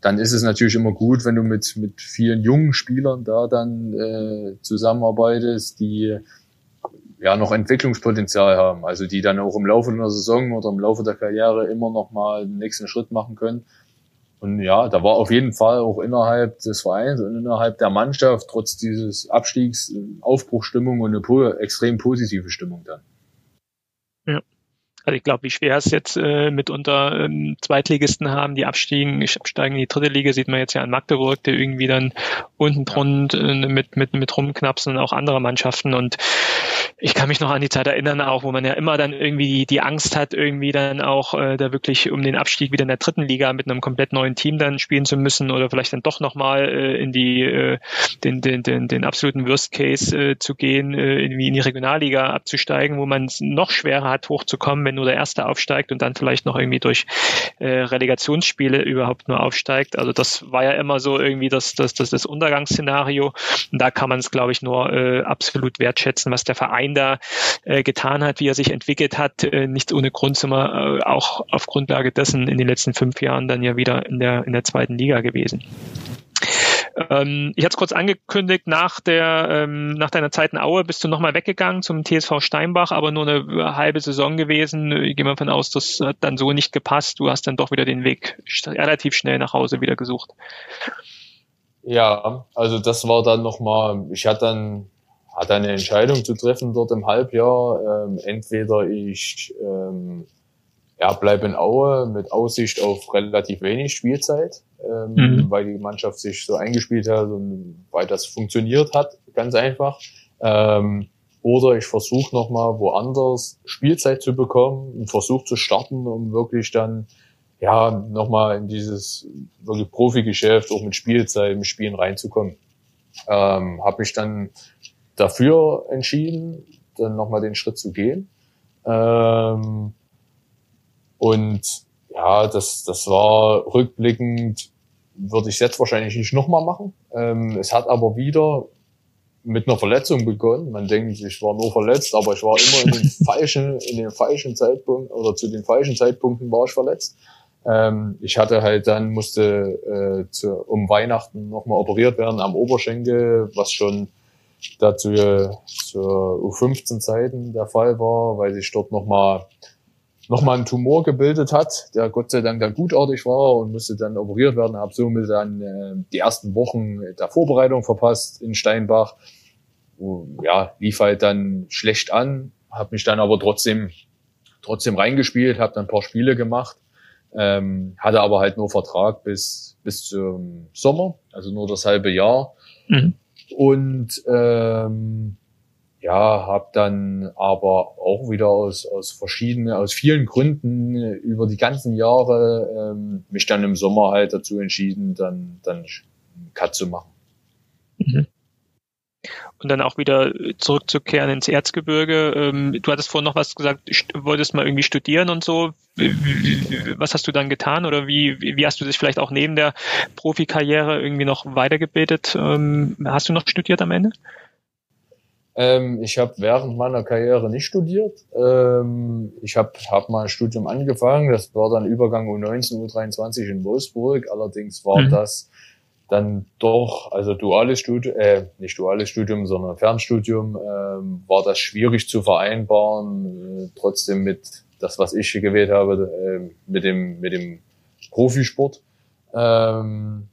dann ist es natürlich immer gut, wenn du mit mit vielen jungen Spielern da dann äh, zusammenarbeitest, die ja noch Entwicklungspotenzial haben, also die dann auch im Laufe einer Saison oder im Laufe der Karriere immer noch mal den nächsten Schritt machen können. Und ja, da war auf jeden Fall auch innerhalb des Vereins und innerhalb der Mannschaft trotz dieses Abstiegs Aufbruchstimmung und eine extrem positive Stimmung dann. Also ich glaube, wie schwer es jetzt äh, mitunter ähm, Zweitligisten haben, die abstiegen, absteigen in die dritte Liga, sieht man jetzt ja an Magdeburg, der irgendwie dann unten drunter äh, mit, mit, mit rumknapsen und auch andere Mannschaften. Und ich kann mich noch an die Zeit erinnern, auch wo man ja immer dann irgendwie die, die Angst hat, irgendwie dann auch äh, da wirklich um den Abstieg wieder in der dritten Liga mit einem komplett neuen Team dann spielen zu müssen oder vielleicht dann doch nochmal äh, in die äh, den, den, den, den absoluten Worst Case äh, zu gehen, äh, irgendwie in die Regionalliga abzusteigen, wo man es noch schwerer hat, hochzukommen, wenn nur der Erste aufsteigt und dann vielleicht noch irgendwie durch äh, Relegationsspiele überhaupt nur aufsteigt. Also das war ja immer so irgendwie das, das, das, das Untergangsszenario. Und da kann man es, glaube ich, nur äh, absolut wertschätzen, was der Verein da äh, getan hat, wie er sich entwickelt hat. Äh, nicht ohne Grund sind wir äh, auch auf Grundlage dessen in den letzten fünf Jahren dann ja wieder in der, in der zweiten Liga gewesen. Ähm, ich hatte es kurz angekündigt, nach der ähm, nach deiner Zeit in Aue bist du nochmal weggegangen zum TSV Steinbach, aber nur eine halbe Saison gewesen. Ich gehe mal davon aus, das hat dann so nicht gepasst. Du hast dann doch wieder den Weg relativ schnell nach Hause wieder gesucht. Ja, also das war dann nochmal, ich hatte dann hatte eine Entscheidung zu treffen dort im Halbjahr. Ähm, entweder ich ähm, ja, bleib in Aue mit Aussicht auf relativ wenig Spielzeit, ähm, mhm. weil die Mannschaft sich so eingespielt hat und weil das funktioniert hat, ganz einfach. Ähm, oder ich versuche nochmal woanders Spielzeit zu bekommen, einen Versuch zu starten, um wirklich dann ja nochmal in dieses wirklich Profigeschäft auch mit Spielzeit, mit Spielen reinzukommen. Ähm, habe mich dann dafür entschieden, dann nochmal den Schritt zu gehen. Ähm, und ja, das, das war rückblickend, würde ich jetzt wahrscheinlich nicht nochmal machen. Ähm, es hat aber wieder mit einer Verletzung begonnen. Man denkt, ich war nur verletzt, aber ich war immer in den (laughs) falschen, in den falschen Zeitpunkt oder zu den falschen Zeitpunkten war ich verletzt. Ähm, ich hatte halt dann, musste äh, zu, um Weihnachten nochmal operiert werden am Oberschenkel, was schon dazu äh, zur U15-Zeiten der Fall war, weil sich dort nochmal nochmal einen Tumor gebildet hat, der Gott sei Dank dann gutartig war und musste dann operiert werden, habe somit dann äh, die ersten Wochen der Vorbereitung verpasst in Steinbach. Ja, lief halt dann schlecht an, habe mich dann aber trotzdem trotzdem reingespielt, habe dann ein paar Spiele gemacht, ähm, hatte aber halt nur Vertrag bis bis zum Sommer, also nur das halbe Jahr. Mhm. Und ähm, ja, habe dann aber auch wieder aus, aus verschiedenen, aus vielen Gründen über die ganzen Jahre ähm, mich dann im Sommer halt dazu entschieden, dann, dann einen Cut zu machen. Mhm. Und dann auch wieder zurückzukehren ins Erzgebirge. Ähm, du hattest vorhin noch was gesagt, wolltest mal irgendwie studieren und so. Was hast du dann getan oder wie, wie hast du dich vielleicht auch neben der Profikarriere irgendwie noch weitergebildet? Ähm, hast du noch studiert am Ende? Ähm, ich habe während meiner Karriere nicht studiert. Ähm, ich habe hab mal ein Studium angefangen. Das war dann Übergang U19, U23 in Wolfsburg. Allerdings war mhm. das dann doch, also duales Studium, äh, nicht duales Studium, sondern Fernstudium, ähm, war das schwierig zu vereinbaren. Äh, trotzdem mit das, was ich gewählt habe, äh, mit dem mit dem Profisport. Ähm,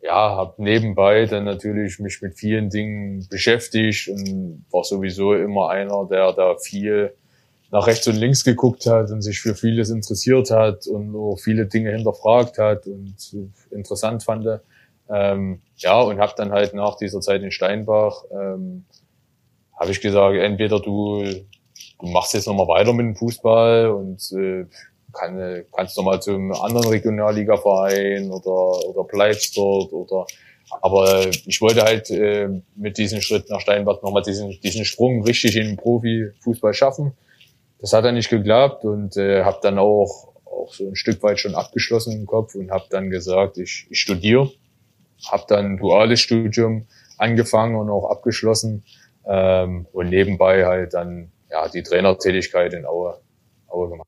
ja, habe nebenbei dann natürlich mich mit vielen Dingen beschäftigt und war sowieso immer einer, der da viel nach rechts und links geguckt hat und sich für vieles interessiert hat und auch viele Dinge hinterfragt hat und interessant fand. Ähm, ja, und habe dann halt nach dieser Zeit in Steinbach, ähm, habe ich gesagt, entweder du, du machst jetzt nochmal weiter mit dem Fußball und äh, kann, kannst nochmal zum anderen Regionalligaverein oder, oder bleibst dort oder aber ich wollte halt äh, mit diesem Schritt nach Steinbach nochmal diesen, diesen Sprung richtig in den Profifußball schaffen. Das hat dann nicht geklappt und äh, habe dann auch, auch so ein Stück weit schon abgeschlossen im Kopf und habe dann gesagt, ich, ich studiere. Habe dann duales Studium angefangen und auch abgeschlossen ähm, und nebenbei halt dann ja die Trainertätigkeit in Aue, Aue gemacht.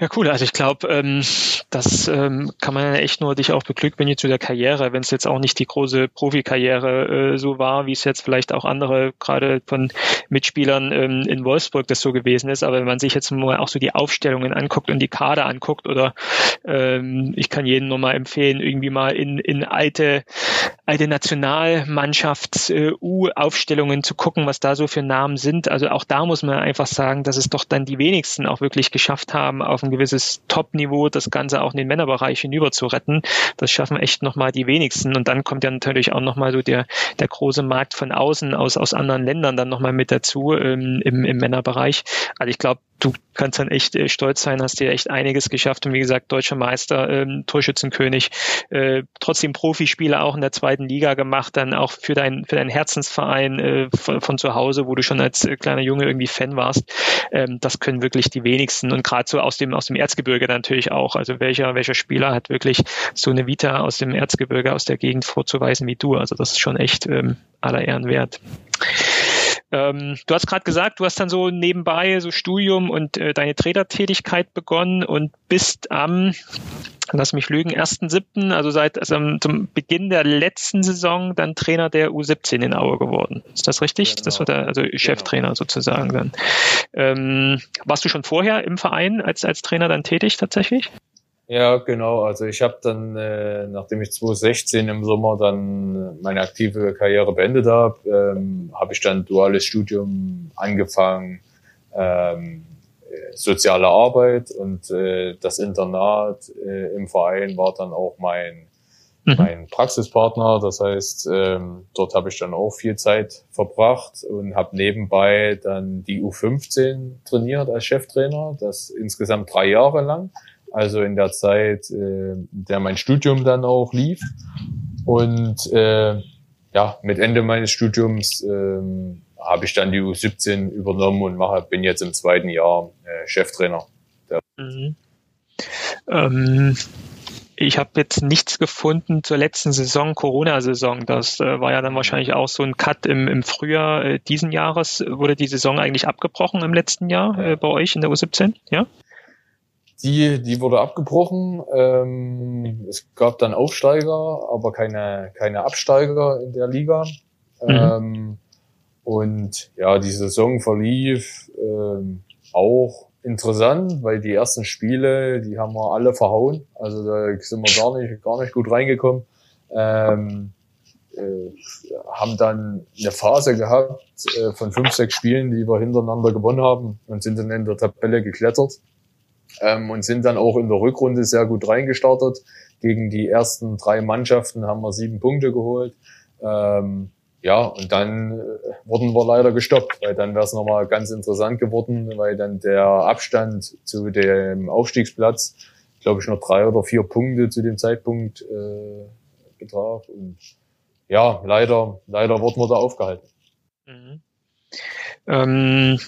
Ja, cool. Also ich glaube, ähm, das ähm, kann man echt nur dich auch beglückwünschen zu der Karriere, wenn es jetzt auch nicht die große Profikarriere äh, so war, wie es jetzt vielleicht auch andere, gerade von Mitspielern ähm, in Wolfsburg das so gewesen ist. Aber wenn man sich jetzt mal auch so die Aufstellungen anguckt und die Kader anguckt oder ähm, ich kann jedem nur mal empfehlen, irgendwie mal in, in alte, alte Nationalmannschafts-U-Aufstellungen äh, zu gucken, was da so für Namen sind. Also auch da muss man einfach sagen, dass es doch dann die wenigsten auch wirklich geschafft haben, auf ein gewisses Top-Niveau das Ganze auch in den Männerbereich hinüber zu retten. Das schaffen echt nochmal die wenigsten. Und dann kommt ja natürlich auch nochmal so der, der große Markt von außen aus, aus anderen Ländern dann nochmal mit dazu ähm, im, im Männerbereich. Also ich glaube, du kannst dann echt äh, stolz sein, hast dir echt einiges geschafft und wie gesagt, deutscher Meister, ähm, Torschützenkönig, äh, trotzdem Profispieler auch in der zweiten Liga gemacht, dann auch für dein für deinen Herzensverein äh, von, von zu Hause, wo du schon als äh, kleiner Junge irgendwie Fan warst. Ähm, das können wirklich die wenigsten und gerade so aus dem aus dem Erzgebirge natürlich auch. Also welcher welcher Spieler hat wirklich so eine Vita aus dem Erzgebirge aus der Gegend vorzuweisen wie du? Also das ist schon echt ähm, aller Ehren wert. Ähm, du hast gerade gesagt, du hast dann so nebenbei so Studium und äh, deine Trainertätigkeit begonnen und bist am, lass mich lügen, 1.7., also seit also zum Beginn der letzten Saison dann Trainer der U17 in Aue geworden. Ist das richtig? Genau. Das war der, also genau. Cheftrainer genau. sozusagen dann. Ähm, warst du schon vorher im Verein als, als Trainer dann tätig tatsächlich? Ja, genau. Also ich habe dann, äh, nachdem ich 2016 im Sommer dann meine aktive Karriere beendet habe, ähm, habe ich dann duales Studium angefangen, ähm, soziale Arbeit und äh, das Internat äh, im Verein war dann auch mein mhm. mein Praxispartner. Das heißt, ähm, dort habe ich dann auch viel Zeit verbracht und habe nebenbei dann die U15 trainiert als Cheftrainer. Das insgesamt drei Jahre lang also in der Zeit, äh, der mein Studium dann auch lief. Und äh, ja, mit Ende meines Studiums äh, habe ich dann die U17 übernommen und mache, bin jetzt im zweiten Jahr äh, Cheftrainer. Mhm. Ähm, ich habe jetzt nichts gefunden zur letzten Saison, Corona-Saison. Das äh, war ja dann wahrscheinlich auch so ein Cut im, im Frühjahr äh, diesen Jahres. Wurde die Saison eigentlich abgebrochen im letzten Jahr äh, bei euch in der U17? Ja? Die, die wurde abgebrochen. Ähm, es gab dann Aufsteiger, aber keine, keine Absteiger in der Liga. Mhm. Ähm, und ja, die Saison verlief ähm, auch interessant, weil die ersten Spiele, die haben wir alle verhauen. Also da sind wir gar nicht, gar nicht gut reingekommen. Ähm, äh, haben dann eine Phase gehabt äh, von fünf, sechs Spielen, die wir hintereinander gewonnen haben und sind dann in der Tabelle geklettert ähm, und sind dann auch in der Rückrunde sehr gut reingestartet. Gegen die ersten drei Mannschaften haben wir sieben Punkte geholt. Ähm, ja, und dann äh, wurden wir leider gestoppt, weil dann wäre es nochmal ganz interessant geworden, weil dann der Abstand zu dem Aufstiegsplatz, glaube ich, noch drei oder vier Punkte zu dem Zeitpunkt äh, betraf. Und ja, leider, leider wurden wir da aufgehalten. Mhm. Ähm,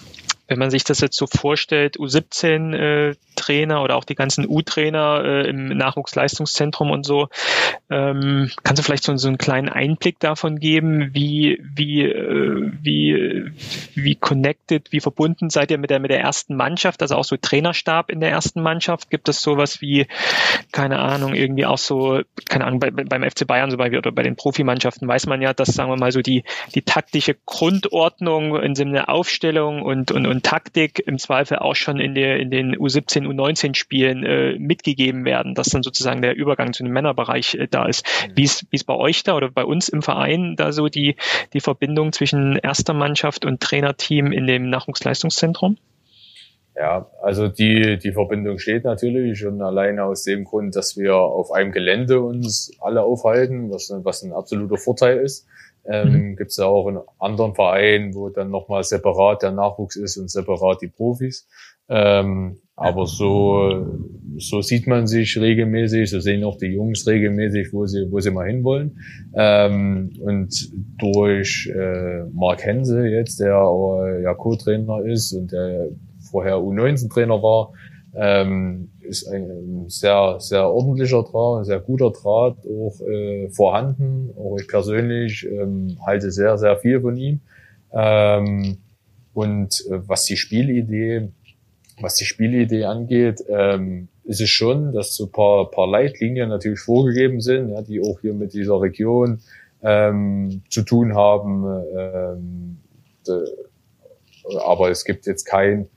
wenn man sich das jetzt so vorstellt, U17 äh, Trainer oder auch die ganzen U-Trainer äh, im Nachwuchsleistungszentrum und so, ähm, kannst du vielleicht so, so einen kleinen Einblick davon geben, wie wie äh, wie wie connected, wie verbunden seid ihr mit der mit der ersten Mannschaft, also auch so Trainerstab in der ersten Mannschaft? Gibt es sowas wie keine Ahnung irgendwie auch so keine Ahnung bei, beim FC Bayern so bei oder bei den Profimannschaften weiß man ja, dass sagen wir mal so die die taktische Grundordnung in Sinne Aufstellung und und und Taktik im Zweifel auch schon in, der, in den U17, U19 Spielen äh, mitgegeben werden, dass dann sozusagen der Übergang zu dem Männerbereich äh, da ist. Wie ist, wie ist bei euch da oder bei uns im Verein da so die, die Verbindung zwischen erster Mannschaft und Trainerteam in dem Nachwuchsleistungszentrum? Ja, also die, die Verbindung steht natürlich schon alleine aus dem Grund, dass wir auf einem Gelände uns alle aufhalten, was, was ein absoluter Vorteil ist. Ähm, mhm. Gibt es ja auch in anderen Vereinen, wo dann nochmal separat der Nachwuchs ist und separat die Profis. Ähm, aber so, so sieht man sich regelmäßig, so sehen auch die Jungs regelmäßig, wo sie, wo sie mal hinwollen. Ähm, und durch äh, Mark Hense jetzt, der äh, ja Co-Trainer ist und der vorher U19-Trainer war, ähm, ist ein sehr, sehr ordentlicher Draht, ein sehr guter Draht auch äh, vorhanden. Auch ich persönlich ähm, halte sehr, sehr viel von ihm. Ähm, und äh, was die Spielidee, was die Spielidee angeht, ähm, ist es schon, dass so paar, paar Leitlinien natürlich vorgegeben sind, ja, die auch hier mit dieser Region ähm, zu tun haben. Ähm, de, aber es gibt jetzt kein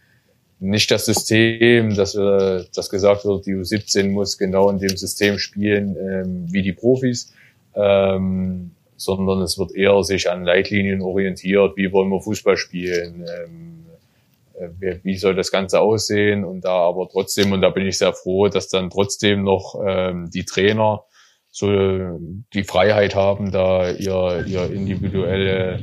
nicht das System, dass, äh, dass gesagt wird, die U17 muss genau in dem System spielen ähm, wie die Profis, ähm, sondern es wird eher sich an Leitlinien orientiert, wie wollen wir Fußball spielen, ähm, äh, wie soll das Ganze aussehen und da aber trotzdem, und da bin ich sehr froh, dass dann trotzdem noch ähm, die Trainer so die Freiheit haben, da ihr, ihr individuelle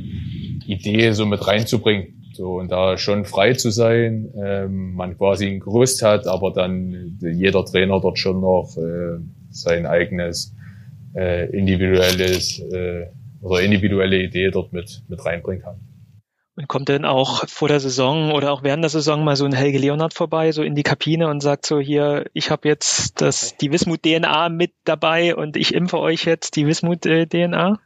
Idee so mit reinzubringen. So, und da schon frei zu sein, ähm, man quasi ein Gerüst hat, aber dann jeder Trainer dort schon noch äh, sein eigenes äh, individuelles äh, oder individuelle Idee dort mit, mit reinbringen kann. Und kommt denn auch vor der Saison oder auch während der Saison mal so ein Helge Leonard vorbei, so in die Kabine und sagt so hier, ich habe jetzt das die Wismut DNA mit dabei und ich impfe euch jetzt die Wismut DNA?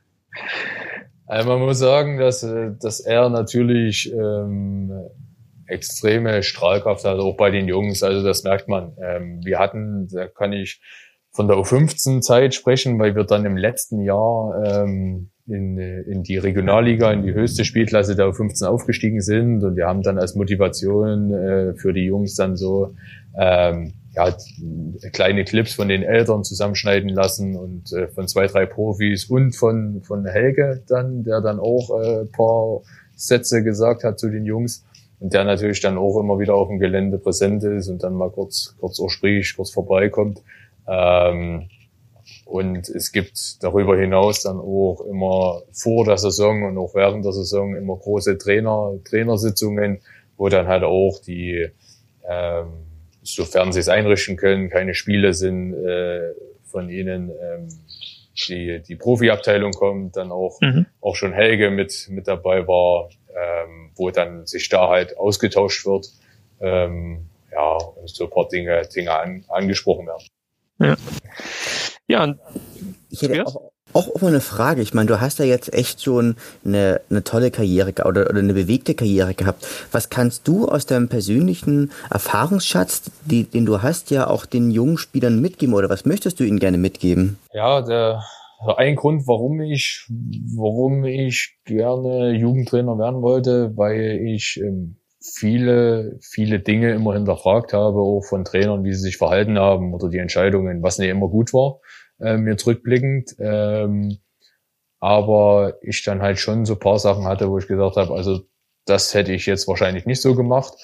Also man muss sagen, dass, äh, dass er natürlich ähm, extreme Strahlkraft hat, auch bei den Jungs. Also das merkt man. Ähm, wir hatten, da kann ich von der U15-Zeit sprechen, weil wir dann im letzten Jahr ähm, in, in die Regionalliga, in die höchste Spielklasse der U15 aufgestiegen sind und wir haben dann als Motivation äh, für die Jungs dann so ähm, ja, kleine Clips von den Eltern zusammenschneiden lassen und äh, von zwei, drei Profis und von, von Helge dann, der dann auch äh, paar Sätze gesagt hat zu den Jungs und der natürlich dann auch immer wieder auf dem Gelände präsent ist und dann mal kurz, kurz auch spricht, kurz vorbeikommt. Ähm, und es gibt darüber hinaus dann auch immer vor der Saison und auch während der Saison immer große Trainer, Trainersitzungen, wo dann halt auch die ähm, sofern sie es einrichten können, keine Spiele sind äh, von ihnen, ähm, die, die Profiabteilung kommt, dann auch, mhm. auch schon Helge mit, mit dabei war, ähm, wo dann sich da halt ausgetauscht wird, ähm, ja, und so ein paar Dinge, Dinge an, angesprochen werden. Ja. Ja, und ich hätte auch, auch immer eine Frage. Ich meine, du hast ja jetzt echt schon eine, eine tolle Karriere oder, oder eine bewegte Karriere gehabt. Was kannst du aus deinem persönlichen Erfahrungsschatz, die, den du hast, ja auch den jungen Spielern mitgeben oder was möchtest du ihnen gerne mitgeben? Ja, der, ein Grund, warum ich, warum ich gerne Jugendtrainer werden wollte, weil ich ähm, viele, viele Dinge immer hinterfragt habe, auch von Trainern, wie sie sich verhalten haben oder die Entscheidungen, was nicht immer gut war äh, mir zurückblickend. Ähm, aber ich dann halt schon so paar Sachen hatte, wo ich gesagt habe, also das hätte ich jetzt wahrscheinlich nicht so gemacht.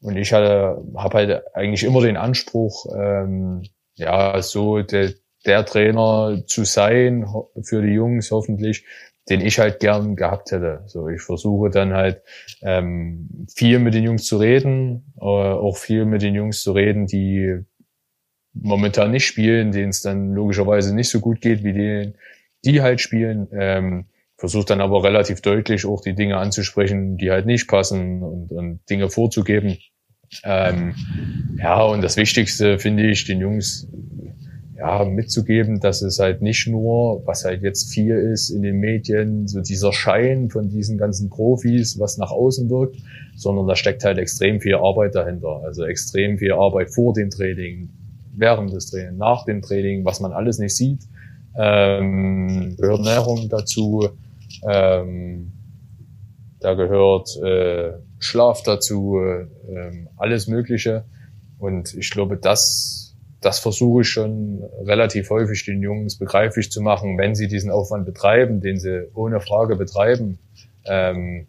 Und ich hatte, habe halt eigentlich immer den Anspruch, ähm, ja, so der, der Trainer zu sein für die Jungs hoffentlich, den ich halt gern gehabt hätte. So, ich versuche dann halt ähm, viel mit den Jungs zu reden, äh, auch viel mit den Jungs zu reden, die momentan nicht spielen, denen es dann logischerweise nicht so gut geht, wie denen, die halt spielen. Ähm, versucht dann aber relativ deutlich auch die Dinge anzusprechen, die halt nicht passen und, und Dinge vorzugeben. Ähm, ja, und das Wichtigste finde ich, den Jungs ja, mitzugeben, dass es halt nicht nur, was halt jetzt viel ist in den Medien, so dieser Schein von diesen ganzen Profis, was nach außen wirkt, sondern da steckt halt extrem viel Arbeit dahinter. Also extrem viel Arbeit vor dem Training, während des Trainings, nach dem Training, was man alles nicht sieht. Ähm, gehört Ernährung dazu. Ähm, da gehört äh, Schlaf dazu, äh, alles Mögliche. Und ich glaube, das, das versuche ich schon relativ häufig den Jungs begreiflich zu machen, wenn sie diesen Aufwand betreiben, den sie ohne Frage betreiben, ähm,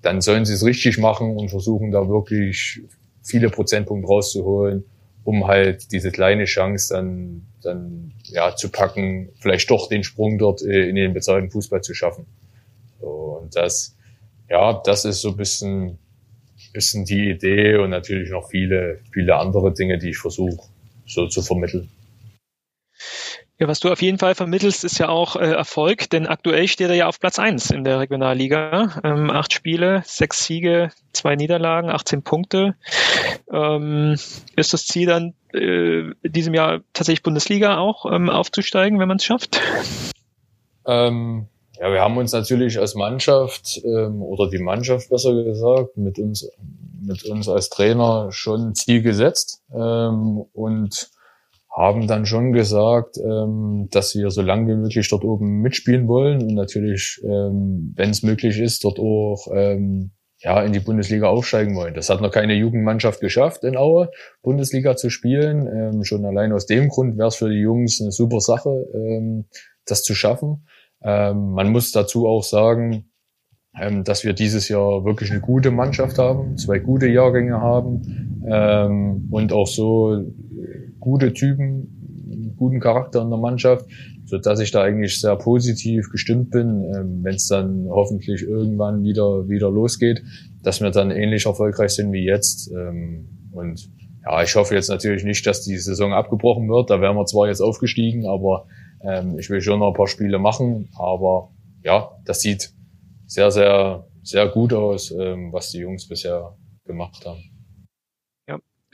dann sollen sie es richtig machen und versuchen da wirklich viele Prozentpunkte rauszuholen, um halt diese kleine Chance dann, dann ja, zu packen, vielleicht doch den Sprung dort äh, in den bezahlten Fußball zu schaffen. Und das, ja, das ist so ein bisschen, bisschen die Idee und natürlich noch viele, viele andere Dinge, die ich versuche so zu vermitteln. Ja, was du auf jeden Fall vermittelst, ist ja auch äh, Erfolg, denn aktuell steht er ja auf Platz eins in der Regionalliga. Ähm, acht Spiele, sechs Siege, zwei Niederlagen, 18 Punkte. Ähm, ist das Ziel dann äh, in diesem Jahr tatsächlich Bundesliga auch ähm, aufzusteigen, wenn man es schafft? Ähm, ja, wir haben uns natürlich als Mannschaft ähm, oder die Mannschaft besser gesagt mit uns mit uns als Trainer schon ein Ziel gesetzt ähm, und haben dann schon gesagt, ähm, dass wir so lange wie möglich dort oben mitspielen wollen und natürlich, ähm, wenn es möglich ist, dort auch ähm, ja, in die Bundesliga aufsteigen wollen. Das hat noch keine Jugendmannschaft geschafft, in Aue Bundesliga zu spielen. Ähm, schon allein aus dem Grund wäre es für die Jungs eine super Sache, ähm, das zu schaffen. Ähm, man muss dazu auch sagen, ähm, dass wir dieses Jahr wirklich eine gute Mannschaft haben, zwei gute Jahrgänge haben ähm, und auch so gute Typen, guten Charakter in der Mannschaft, so dass ich da eigentlich sehr positiv gestimmt bin, ähm, wenn es dann hoffentlich irgendwann wieder wieder losgeht, dass wir dann ähnlich erfolgreich sind wie jetzt. Ähm, und ja, ich hoffe jetzt natürlich nicht, dass die Saison abgebrochen wird. Da wären wir zwar jetzt aufgestiegen, aber ähm, ich will schon noch ein paar Spiele machen. Aber ja, das sieht sehr, sehr, sehr gut aus, ähm, was die Jungs bisher gemacht haben.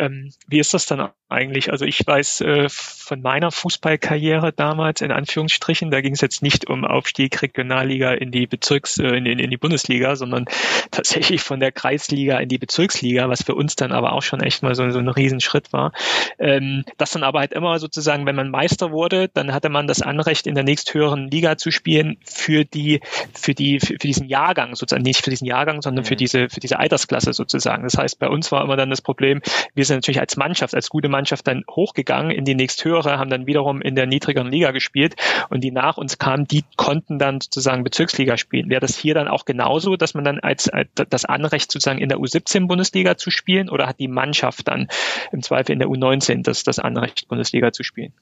Ähm, wie ist das dann eigentlich. Also ich weiß äh, von meiner Fußballkarriere damals in Anführungsstrichen, da ging es jetzt nicht um Aufstieg Regionalliga in die Bezirks, äh, in, in, in die Bundesliga, sondern tatsächlich von der Kreisliga in die Bezirksliga, was für uns dann aber auch schon echt mal so, so ein Riesenschritt war. Ähm, das dann aber halt immer sozusagen, wenn man Meister wurde, dann hatte man das Anrecht, in der nächsthöheren Liga zu spielen für die, für die, für, für diesen Jahrgang sozusagen, nicht für diesen Jahrgang, sondern für mhm. diese, für diese Altersklasse sozusagen. Das heißt, bei uns war immer dann das Problem, wir sind natürlich als Mannschaft, als gute Mannschaft dann hochgegangen in die nächsthöhere, haben dann wiederum in der niedrigeren Liga gespielt und die nach uns kamen, die konnten dann sozusagen Bezirksliga spielen. Wäre das hier dann auch genauso, dass man dann als, als das Anrecht sozusagen in der U17 Bundesliga zu spielen oder hat die Mannschaft dann im Zweifel in der U19 das, das Anrecht Bundesliga zu spielen?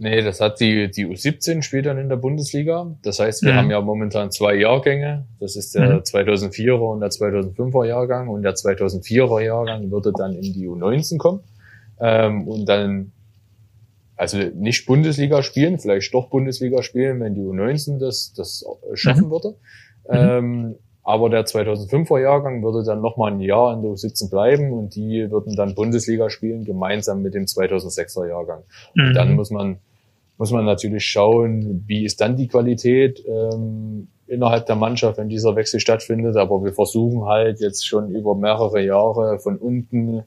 Nee, das hat die, die U17 spielt dann in der Bundesliga. Das heißt, wir mhm. haben ja momentan zwei Jahrgänge. Das ist der mhm. 2004er und der 2005er Jahrgang. Und der 2004er Jahrgang würde dann in die U19 kommen ähm, und dann also nicht Bundesliga spielen, vielleicht doch Bundesliga spielen, wenn die U19 das, das schaffen mhm. würde. Mhm. Ähm, aber der 2005er Jahrgang würde dann nochmal ein Jahr in der U17 bleiben und die würden dann Bundesliga spielen, gemeinsam mit dem 2006er Jahrgang. Mhm. Und dann muss man, muss man natürlich schauen, wie ist dann die Qualität ähm, innerhalb der Mannschaft, wenn dieser Wechsel stattfindet. Aber wir versuchen halt jetzt schon über mehrere Jahre von unten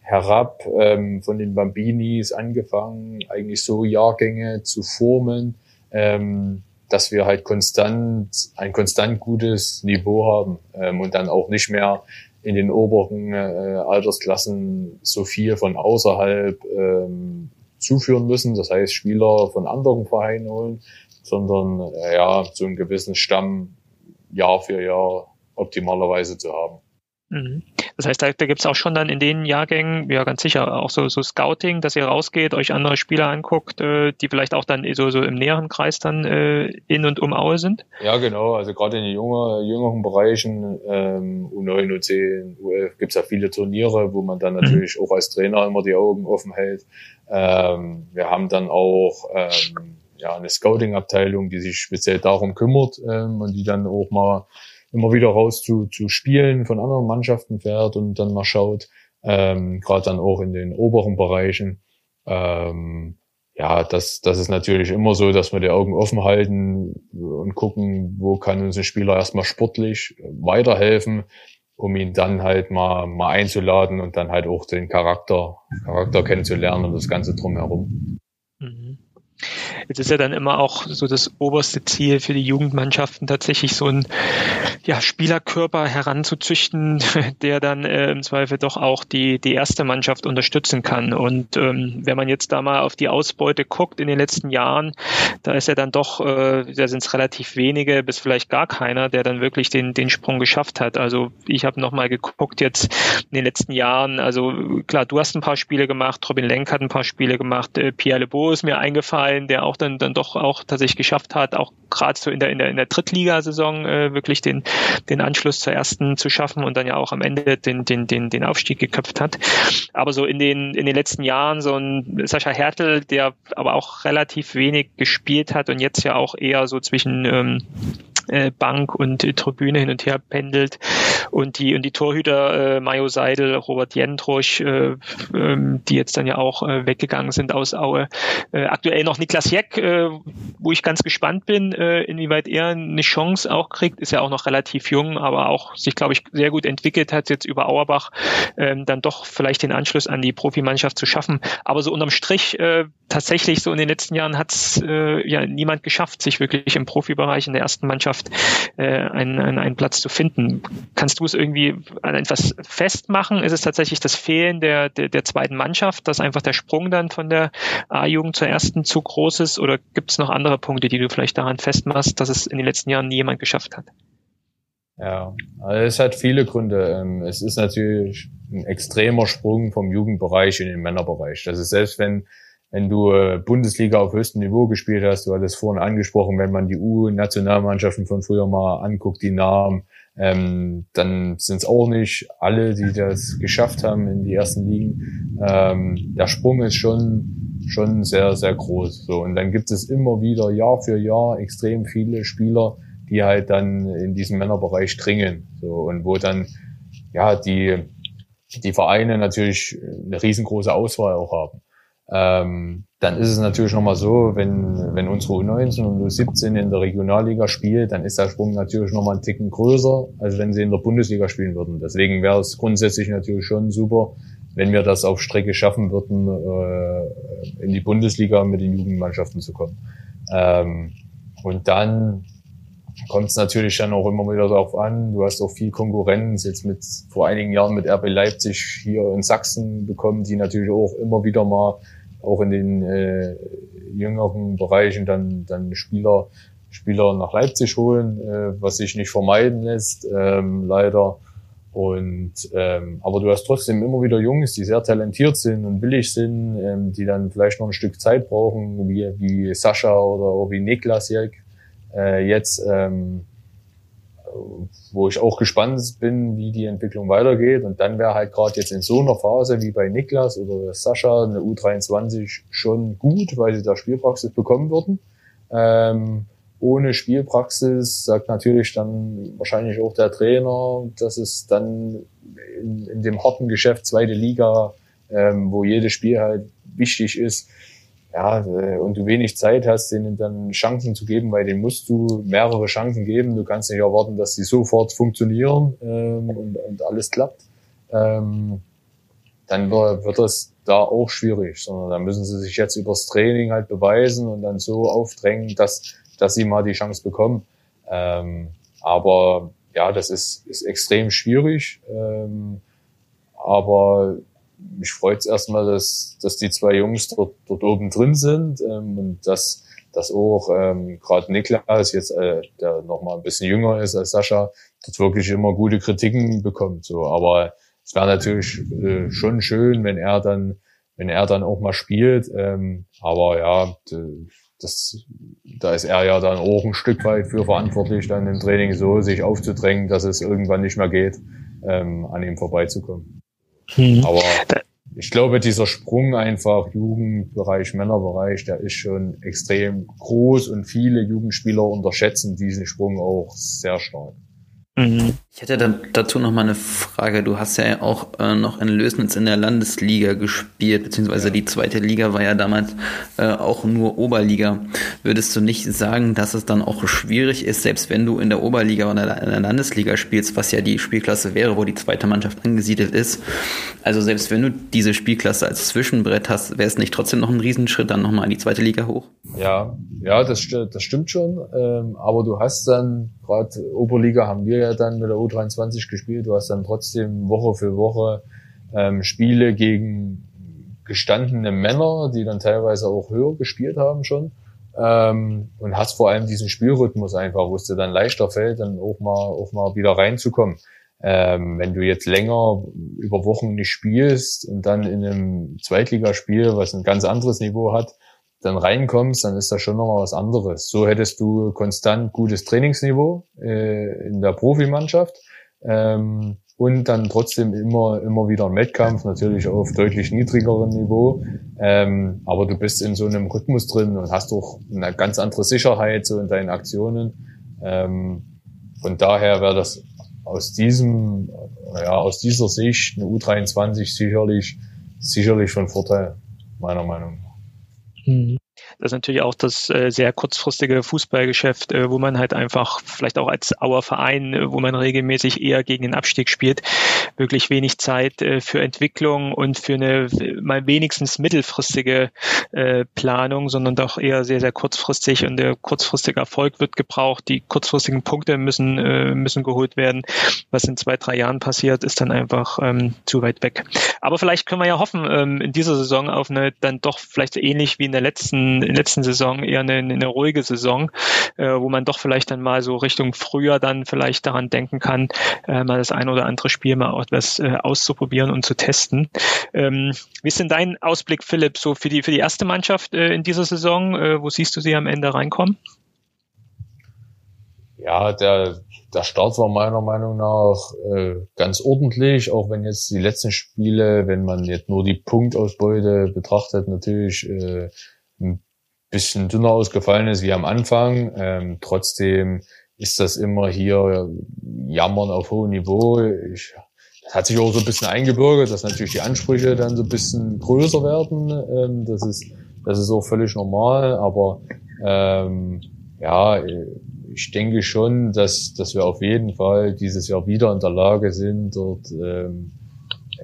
herab, ähm, von den Bambinis angefangen, eigentlich so Jahrgänge zu formen, ähm, dass wir halt konstant, ein konstant gutes Niveau haben ähm, und dann auch nicht mehr in den oberen äh, Altersklassen so viel von außerhalb ähm, zuführen müssen, das heißt Spieler von anderen Vereinen holen, sondern äh, ja, so einen gewissen Stamm Jahr für Jahr optimalerweise zu haben. Mhm. Das heißt, da, da gibt es auch schon dann in den Jahrgängen, ja ganz sicher, auch so, so Scouting, dass ihr rausgeht, euch andere Spieler anguckt, äh, die vielleicht auch dann so, so im näheren Kreis dann äh, in und um Aue sind? Ja, genau. Also gerade in den jüngeren, jüngeren Bereichen, ähm, U9, U10, U11, gibt es ja viele Turniere, wo man dann mhm. natürlich mhm. auch als Trainer immer die Augen offen hält. Ähm, wir haben dann auch ähm, ja, eine Scouting-Abteilung, die sich speziell darum kümmert ähm, und die dann auch mal immer wieder raus zu, zu Spielen von anderen Mannschaften fährt und dann mal schaut, ähm, gerade dann auch in den oberen Bereichen. Ähm, ja, das, das ist natürlich immer so, dass wir die Augen offen halten und gucken, wo kann uns ein Spieler erstmal sportlich weiterhelfen, um ihn dann halt mal, mal einzuladen und dann halt auch den Charakter, Charakter kennenzulernen und das Ganze drumherum. Mhm. Jetzt ist ja dann immer auch so das oberste Ziel für die Jugendmannschaften tatsächlich so ein ja, Spielerkörper heranzuzüchten, (laughs) der dann äh, im Zweifel doch auch die, die erste Mannschaft unterstützen kann. Und ähm, wenn man jetzt da mal auf die Ausbeute guckt in den letzten Jahren, da ist ja dann doch, äh, da sind es relativ wenige bis vielleicht gar keiner, der dann wirklich den, den Sprung geschafft hat. Also ich habe nochmal geguckt jetzt in den letzten Jahren, also klar, du hast ein paar Spiele gemacht, Robin Lenk hat ein paar Spiele gemacht, äh, Pierre Lebeau ist mir eingefallen, der auch dann, dann doch auch tatsächlich geschafft hat, auch gerade so in der, in der, in der Drittligasaison äh, wirklich den, den Anschluss zur ersten zu schaffen und dann ja auch am Ende den, den, den, den Aufstieg geköpft hat. Aber so in den, in den letzten Jahren so ein Sascha Hertel, der aber auch relativ wenig gespielt hat und jetzt ja auch eher so zwischen ähm, äh, Bank und äh, Tribüne hin und her pendelt und die und die Torhüter äh, Mayo Seidel, Robert Jendrosch, äh, ähm, die jetzt dann ja auch äh, weggegangen sind aus Aue. Äh, aktuell noch Niklas Jeck, äh, wo ich ganz gespannt bin, äh, inwieweit er eine Chance auch kriegt, ist ja auch noch relativ jung, aber auch sich, glaube ich, sehr gut entwickelt hat, jetzt über Auerbach ähm, dann doch vielleicht den Anschluss an die Profimannschaft zu schaffen. Aber so unterm Strich äh, tatsächlich so in den letzten Jahren hat es äh, ja niemand geschafft, sich wirklich im Profibereich in der ersten Mannschaft äh, einen, einen, einen Platz zu finden. Kannst du es irgendwie an etwas festmachen? Ist es tatsächlich das Fehlen der, der, der zweiten Mannschaft, dass einfach der Sprung dann von der A-Jugend zur ersten zu groß ist? Oder gibt es noch andere Punkte, die du vielleicht daran festmachst, dass es in den letzten Jahren nie jemand geschafft hat? Ja, also es hat viele Gründe. Ähm, es ist natürlich ein extremer Sprung vom Jugendbereich in den Männerbereich. Das ist selbst wenn wenn du äh, Bundesliga auf höchstem Niveau gespielt hast, du hattest vorhin angesprochen, wenn man die U-Nationalmannschaften von früher mal anguckt, die Namen, ähm, dann sind es auch nicht alle, die das geschafft haben in die ersten Ligen. Ähm, der Sprung ist schon schon sehr sehr groß. So und dann gibt es immer wieder Jahr für Jahr extrem viele Spieler, die halt dann in diesem Männerbereich dringen. So und wo dann ja die die Vereine natürlich eine riesengroße Auswahl auch haben. Ähm, dann ist es natürlich nochmal so, wenn, wenn unsere U19 und U17 in der Regionalliga spielt, dann ist der Sprung natürlich nochmal einen Ticken größer, als wenn sie in der Bundesliga spielen würden. Deswegen wäre es grundsätzlich natürlich schon super, wenn wir das auf Strecke schaffen würden, äh, in die Bundesliga mit den Jugendmannschaften zu kommen. Ähm, und dann kommt es natürlich dann auch immer wieder darauf an. Du hast auch viel Konkurrenz jetzt mit vor einigen Jahren mit RB Leipzig hier in Sachsen bekommen, die natürlich auch immer wieder mal auch in den äh, jüngeren Bereichen dann dann Spieler Spieler nach Leipzig holen, äh, was sich nicht vermeiden lässt, ähm, leider. Und ähm, aber du hast trotzdem immer wieder Jungs, die sehr talentiert sind und willig sind, ähm, die dann vielleicht noch ein Stück Zeit brauchen, wie wie Sascha oder auch wie Niklas Jelk, äh, jetzt, ähm, wo ich auch gespannt bin, wie die Entwicklung weitergeht. Und dann wäre halt gerade jetzt in so einer Phase wie bei Niklas oder Sascha eine U23 schon gut, weil sie da Spielpraxis bekommen würden. Ähm, ohne Spielpraxis sagt natürlich dann wahrscheinlich auch der Trainer, dass es dann in, in dem harten Geschäft zweite Liga, ähm, wo jedes Spiel halt wichtig ist, ja, äh, und du wenig Zeit hast, denen dann Chancen zu geben, weil denen musst du mehrere Chancen geben. Du kannst nicht erwarten, dass die sofort funktionieren ähm, und, und alles klappt. Ähm, dann wird das da auch schwierig, sondern dann müssen sie sich jetzt übers Training halt beweisen und dann so aufdrängen, dass, dass sie mal die Chance bekommen. Ähm, aber ja, das ist, ist extrem schwierig. Ähm, aber mich freut es erstmal, dass, dass die zwei Jungs dort, dort oben drin sind ähm, und dass, dass auch ähm, gerade Niklas, jetzt äh, der noch mal ein bisschen jünger ist als Sascha, dort wirklich immer gute Kritiken bekommt. So, aber es wäre natürlich äh, schon schön, wenn er dann, wenn er dann auch mal spielt. Ähm, aber ja, das, da ist er ja dann auch ein Stück weit für verantwortlich, dann im Training so sich aufzudrängen, dass es irgendwann nicht mehr geht, ähm, an ihm vorbeizukommen. Mhm. Aber ich glaube, dieser Sprung einfach Jugendbereich, Männerbereich, der ist schon extrem groß und viele Jugendspieler unterschätzen diesen Sprung auch sehr stark. Mhm. Ich hätte dann dazu noch mal eine Frage. Du hast ja auch äh, noch in Lösnitz in der Landesliga gespielt, beziehungsweise ja. die zweite Liga war ja damals äh, auch nur Oberliga. Würdest du nicht sagen, dass es dann auch schwierig ist, selbst wenn du in der Oberliga oder in der Landesliga spielst, was ja die Spielklasse wäre, wo die zweite Mannschaft angesiedelt ist? Also selbst wenn du diese Spielklasse als Zwischenbrett hast, wäre es nicht trotzdem noch ein Riesenschritt, dann nochmal in die zweite Liga hoch? Ja, ja, das, das stimmt schon. Ähm, aber du hast dann gerade Oberliga haben wir ja dann mit der U23 gespielt. Du hast dann trotzdem Woche für Woche ähm, Spiele gegen gestandene Männer, die dann teilweise auch höher gespielt haben schon. Ähm, und hast vor allem diesen Spielrhythmus einfach, wo es dir dann leichter fällt, dann auch mal, auch mal wieder reinzukommen. Ähm, wenn du jetzt länger über Wochen nicht spielst und dann in einem Zweitligaspiel, was ein ganz anderes Niveau hat, dann reinkommst, dann ist das schon nochmal was anderes. So hättest du konstant gutes Trainingsniveau äh, in der Profimannschaft ähm, und dann trotzdem immer immer wieder ein Wettkampf, natürlich auf deutlich niedrigerem Niveau. Ähm, aber du bist in so einem Rhythmus drin und hast doch eine ganz andere Sicherheit so in deinen Aktionen. Ähm, von daher wäre das aus diesem, ja, aus dieser Sicht eine U23 sicherlich sicherlich von Vorteil, meiner Meinung nach. Das ist natürlich auch das äh, sehr kurzfristige Fußballgeschäft, äh, wo man halt einfach vielleicht auch als Auerverein, äh, wo man regelmäßig eher gegen den Abstieg spielt, wirklich wenig Zeit äh, für Entwicklung und für eine mal wenigstens mittelfristige äh, Planung, sondern doch eher sehr, sehr kurzfristig und der kurzfristige Erfolg wird gebraucht. Die kurzfristigen Punkte müssen, äh, müssen geholt werden. Was in zwei, drei Jahren passiert, ist dann einfach ähm, zu weit weg. Aber vielleicht können wir ja hoffen, ähm, in dieser Saison auf eine dann doch vielleicht ähnlich wie in der letzten, letzten Saison eher eine, eine ruhige Saison, äh, wo man doch vielleicht dann mal so Richtung Frühjahr dann vielleicht daran denken kann, äh, mal das ein oder andere Spiel mal auch etwas äh, auszuprobieren und zu testen. Ähm, wie ist denn dein Ausblick, Philipp, so für die, für die erste Mannschaft äh, in dieser Saison? Äh, wo siehst du sie am Ende reinkommen? Ja, der der Start war meiner Meinung nach äh, ganz ordentlich, auch wenn jetzt die letzten Spiele, wenn man jetzt nur die Punktausbeute betrachtet, natürlich äh, ein bisschen dünner ausgefallen ist wie am Anfang. Ähm, trotzdem ist das immer hier Jammern auf hohem Niveau. Ich, das hat sich auch so ein bisschen eingebürgert, dass natürlich die Ansprüche dann so ein bisschen größer werden. Ähm, das ist das ist auch völlig normal, aber ähm, ja, ich denke schon, dass, dass wir auf jeden Fall dieses Jahr wieder in der Lage sind, dort ähm,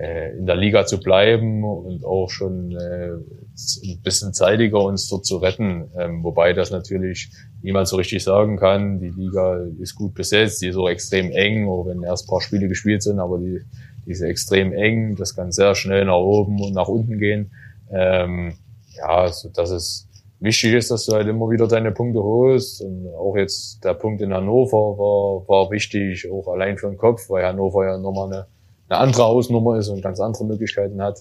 äh, in der Liga zu bleiben und auch schon äh, ein bisschen zeitiger uns dort zu retten. Ähm, wobei das natürlich niemand so richtig sagen kann. Die Liga ist gut besetzt, die ist auch extrem eng, auch wenn erst paar Spiele gespielt sind, aber die, die ist extrem eng. Das kann sehr schnell nach oben und nach unten gehen. Ähm, ja, so dass es wichtig ist, dass du halt immer wieder deine Punkte holst. Und auch jetzt der Punkt in Hannover war, war wichtig, auch allein für den Kopf, weil Hannover ja nochmal eine, eine andere Hausnummer ist und ganz andere Möglichkeiten hat.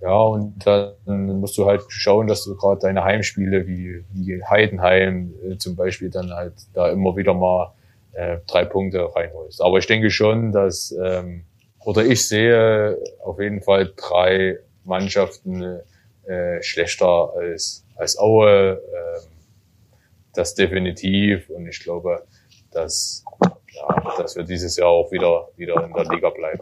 Ja, und dann musst du halt schauen, dass du gerade deine Heimspiele wie, wie Heidenheim äh, zum Beispiel dann halt da immer wieder mal äh, drei Punkte reinholst. Aber ich denke schon, dass, ähm, oder ich sehe auf jeden Fall drei Mannschaften äh, schlechter als als Aue äh, das definitiv und ich glaube, dass, ja, dass wir dieses Jahr auch wieder, wieder in der Liga bleiben.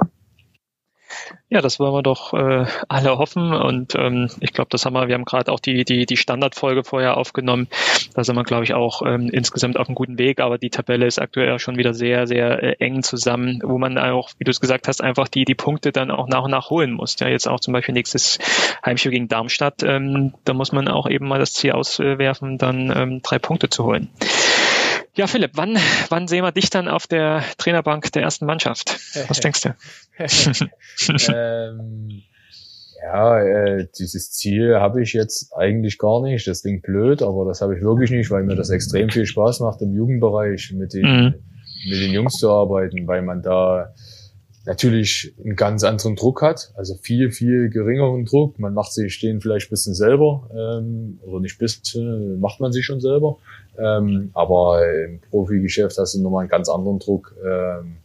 Ja, das wollen wir doch äh, alle hoffen und ähm, ich glaube, das haben wir, wir haben gerade auch die, die, die Standardfolge vorher aufgenommen. Da sind wir, glaube ich, auch ähm, insgesamt auf einem guten Weg, aber die Tabelle ist aktuell schon wieder sehr, sehr äh, eng zusammen, wo man auch, wie du es gesagt hast, einfach die, die Punkte dann auch nach und nach holen muss. Ja, jetzt auch zum Beispiel nächstes Heimspiel gegen Darmstadt, ähm, da muss man auch eben mal das Ziel auswerfen, dann ähm, drei Punkte zu holen. Ja, Philipp, wann, (laughs) wann sehen wir dich dann auf der Trainerbank der ersten Mannschaft? Was denkst du? (laughs) ähm, ja, äh, dieses Ziel habe ich jetzt eigentlich gar nicht. Das klingt blöd, aber das habe ich wirklich nicht, weil mir das extrem viel Spaß macht, im Jugendbereich mit den, mhm. mit den Jungs zu arbeiten, weil man da natürlich einen ganz anderen Druck hat, also viel, viel geringeren Druck. Man macht sich den vielleicht ein bisschen selber, ähm, oder nicht bisschen, macht man sich schon selber. Ähm, aber im Profigeschäft hast du nochmal einen ganz anderen Druck. Ähm,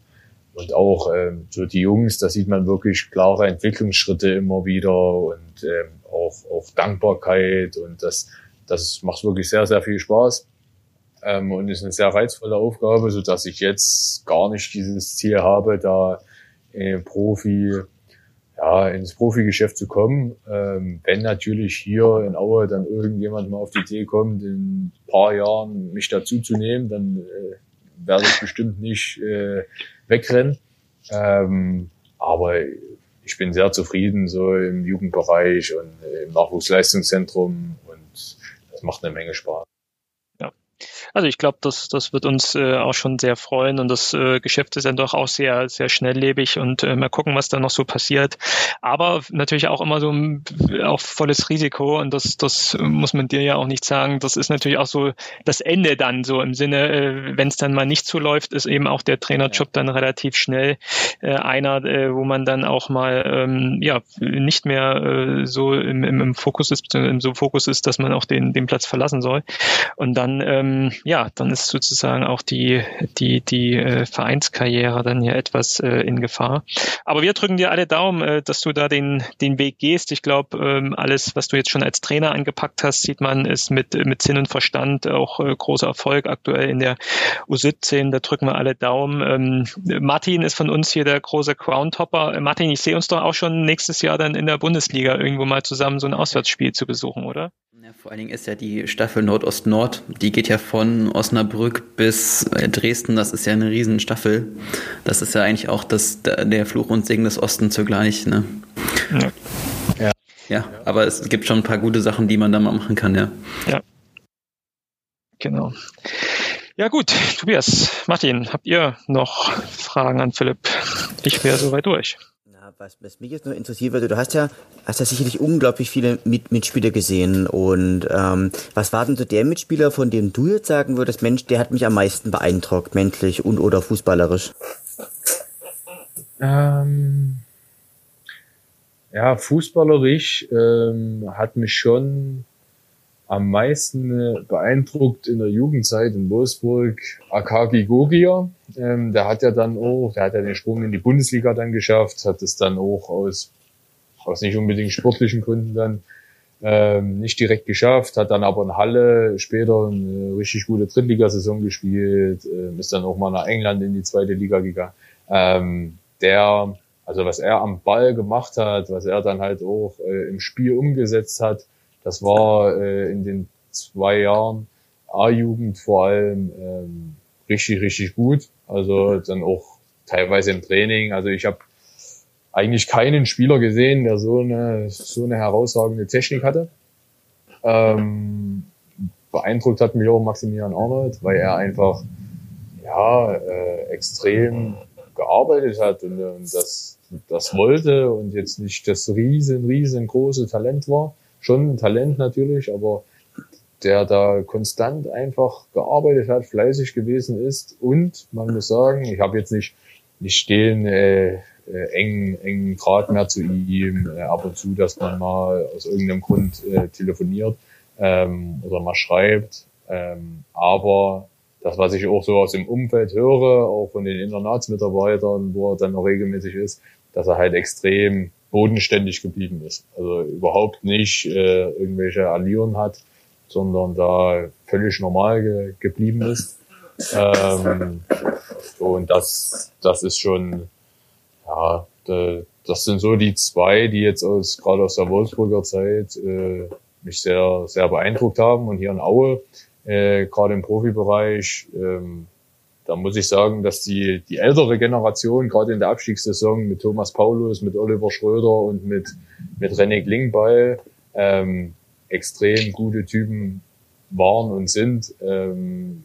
und auch ähm, so die Jungs, da sieht man wirklich klare Entwicklungsschritte immer wieder und ähm, auch, auch Dankbarkeit und das, das macht wirklich sehr, sehr viel Spaß. ähm, und ist eine sehr reizvolle Aufgabe, so dass ich jetzt gar nicht dieses Ziel habe, da äh, Profi ja, ins Profigeschäft zu kommen. Ähm, wenn natürlich hier in Aue dann irgendjemand mal auf die Idee kommt, in ein paar Jahren mich dazu zu nehmen, dann äh, werde ich bestimmt nicht äh, wegrennen. Ähm, aber ich bin sehr zufrieden so im Jugendbereich und im Nachwuchsleistungszentrum und das macht eine Menge Spaß. Also ich glaube, das, das wird uns äh, auch schon sehr freuen und das äh, Geschäft ist dann doch auch sehr, sehr schnelllebig und äh, mal gucken, was da noch so passiert. Aber natürlich auch immer so ein auch volles Risiko und das, das muss man dir ja auch nicht sagen. Das ist natürlich auch so das Ende dann so im Sinne, äh, wenn es dann mal nicht so läuft, ist eben auch der Trainerjob dann relativ schnell äh, einer, äh, wo man dann auch mal ähm, ja nicht mehr äh, so im, im, im Fokus ist, im so Fokus ist, dass man auch den, den Platz verlassen soll. Und dann ähm, ja, dann ist sozusagen auch die, die, die äh, Vereinskarriere dann hier etwas äh, in Gefahr. Aber wir drücken dir alle Daumen, äh, dass du da den, den Weg gehst. Ich glaube, ähm, alles, was du jetzt schon als Trainer angepackt hast, sieht man, ist mit, mit Sinn und Verstand auch äh, großer Erfolg aktuell in der U17. Da drücken wir alle Daumen. Ähm, Martin ist von uns hier der große Crown-Topper. Äh, Martin, ich sehe uns doch auch schon nächstes Jahr dann in der Bundesliga irgendwo mal zusammen so ein Auswärtsspiel zu besuchen, oder? Ja, vor allen Dingen ist ja die Staffel Nordost-Nord, die geht ja von Osnabrück bis äh, Dresden, das ist ja eine Riesenstaffel. Das ist ja eigentlich auch das, der Fluch und Segen des Ostens zugleich. Ne? Ja. ja. Ja, aber es gibt schon ein paar gute Sachen, die man da mal machen kann, ja. Ja. Genau. Ja gut, Tobias, Martin, habt ihr noch Fragen an Philipp? Ich wäre soweit durch was, was mich jetzt nur interessiert wird, du hast ja, hast ja sicherlich unglaublich viele Mit Mitspieler gesehen. Und ähm, was war denn so der Mitspieler, von dem du jetzt sagen würdest, Mensch, der hat mich am meisten beeindruckt, menschlich und oder fußballerisch? Ähm, ja, fußballerisch ähm, hat mich schon am meisten äh, beeindruckt in der Jugendzeit in Wolfsburg Akagi Gogia. Ähm, der hat ja dann auch, der hat ja den Sprung in die Bundesliga dann geschafft, hat es dann auch aus, aus nicht unbedingt sportlichen Gründen dann ähm, nicht direkt geschafft, hat dann aber in Halle später eine richtig gute Drittligasaison gespielt, äh, ist dann auch mal nach England in die zweite Liga gegangen. Ähm, der, also was er am Ball gemacht hat, was er dann halt auch äh, im Spiel umgesetzt hat, das war äh, in den zwei Jahren A-Jugend vor allem ähm, richtig, richtig gut. Also dann auch teilweise im Training. Also ich habe eigentlich keinen Spieler gesehen, der so eine, so eine herausragende Technik hatte. Ähm, beeindruckt hat mich auch Maximilian Arnold, weil er einfach ja äh, extrem gearbeitet hat und, und das, das wollte und jetzt nicht das riesen, riesengroße Talent war schon ein Talent natürlich, aber der da konstant einfach gearbeitet hat, fleißig gewesen ist. Und man muss sagen, ich habe jetzt nicht nicht stehen äh, äh, engen engen Draht mehr zu ihm, äh, ab und zu, dass man mal aus irgendeinem Grund äh, telefoniert ähm, oder mal schreibt, ähm, aber das, was ich auch so aus dem Umfeld höre, auch von den Internatsmitarbeitern, wo er dann noch regelmäßig ist, dass er halt extrem bodenständig geblieben ist. Also überhaupt nicht äh, irgendwelche Allüren hat, sondern da völlig normal ge geblieben ist. Ähm, und das, das ist schon, ja, das sind so die zwei, die jetzt aus, gerade aus der Wolfsburger Zeit, äh, mich sehr, sehr beeindruckt haben. Und hier in Aue, äh, gerade im Profibereich, ähm, da muss ich sagen, dass die, die ältere Generation, gerade in der Abstiegssaison mit Thomas Paulus, mit Oliver Schröder und mit, mit René Klingbeil ähm, extrem gute Typen waren und sind. Ähm,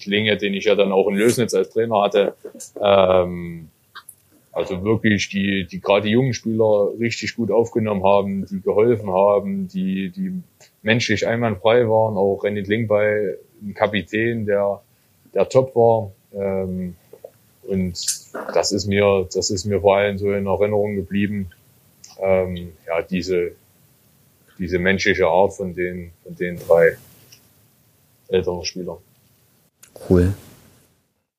Klinge, den ich ja dann auch in Lösnitz als Trainer hatte. Ähm, also wirklich, die, die gerade die jungen Spieler richtig gut aufgenommen haben, die geholfen haben, die, die menschlich einwandfrei waren. Auch René Klingbeil, ein Kapitän, der, der top war. Ähm, und das ist mir, das ist mir vor allem so in Erinnerung geblieben. Ähm, ja, diese, diese menschliche Art von den, von den drei älteren Spielern. Cool.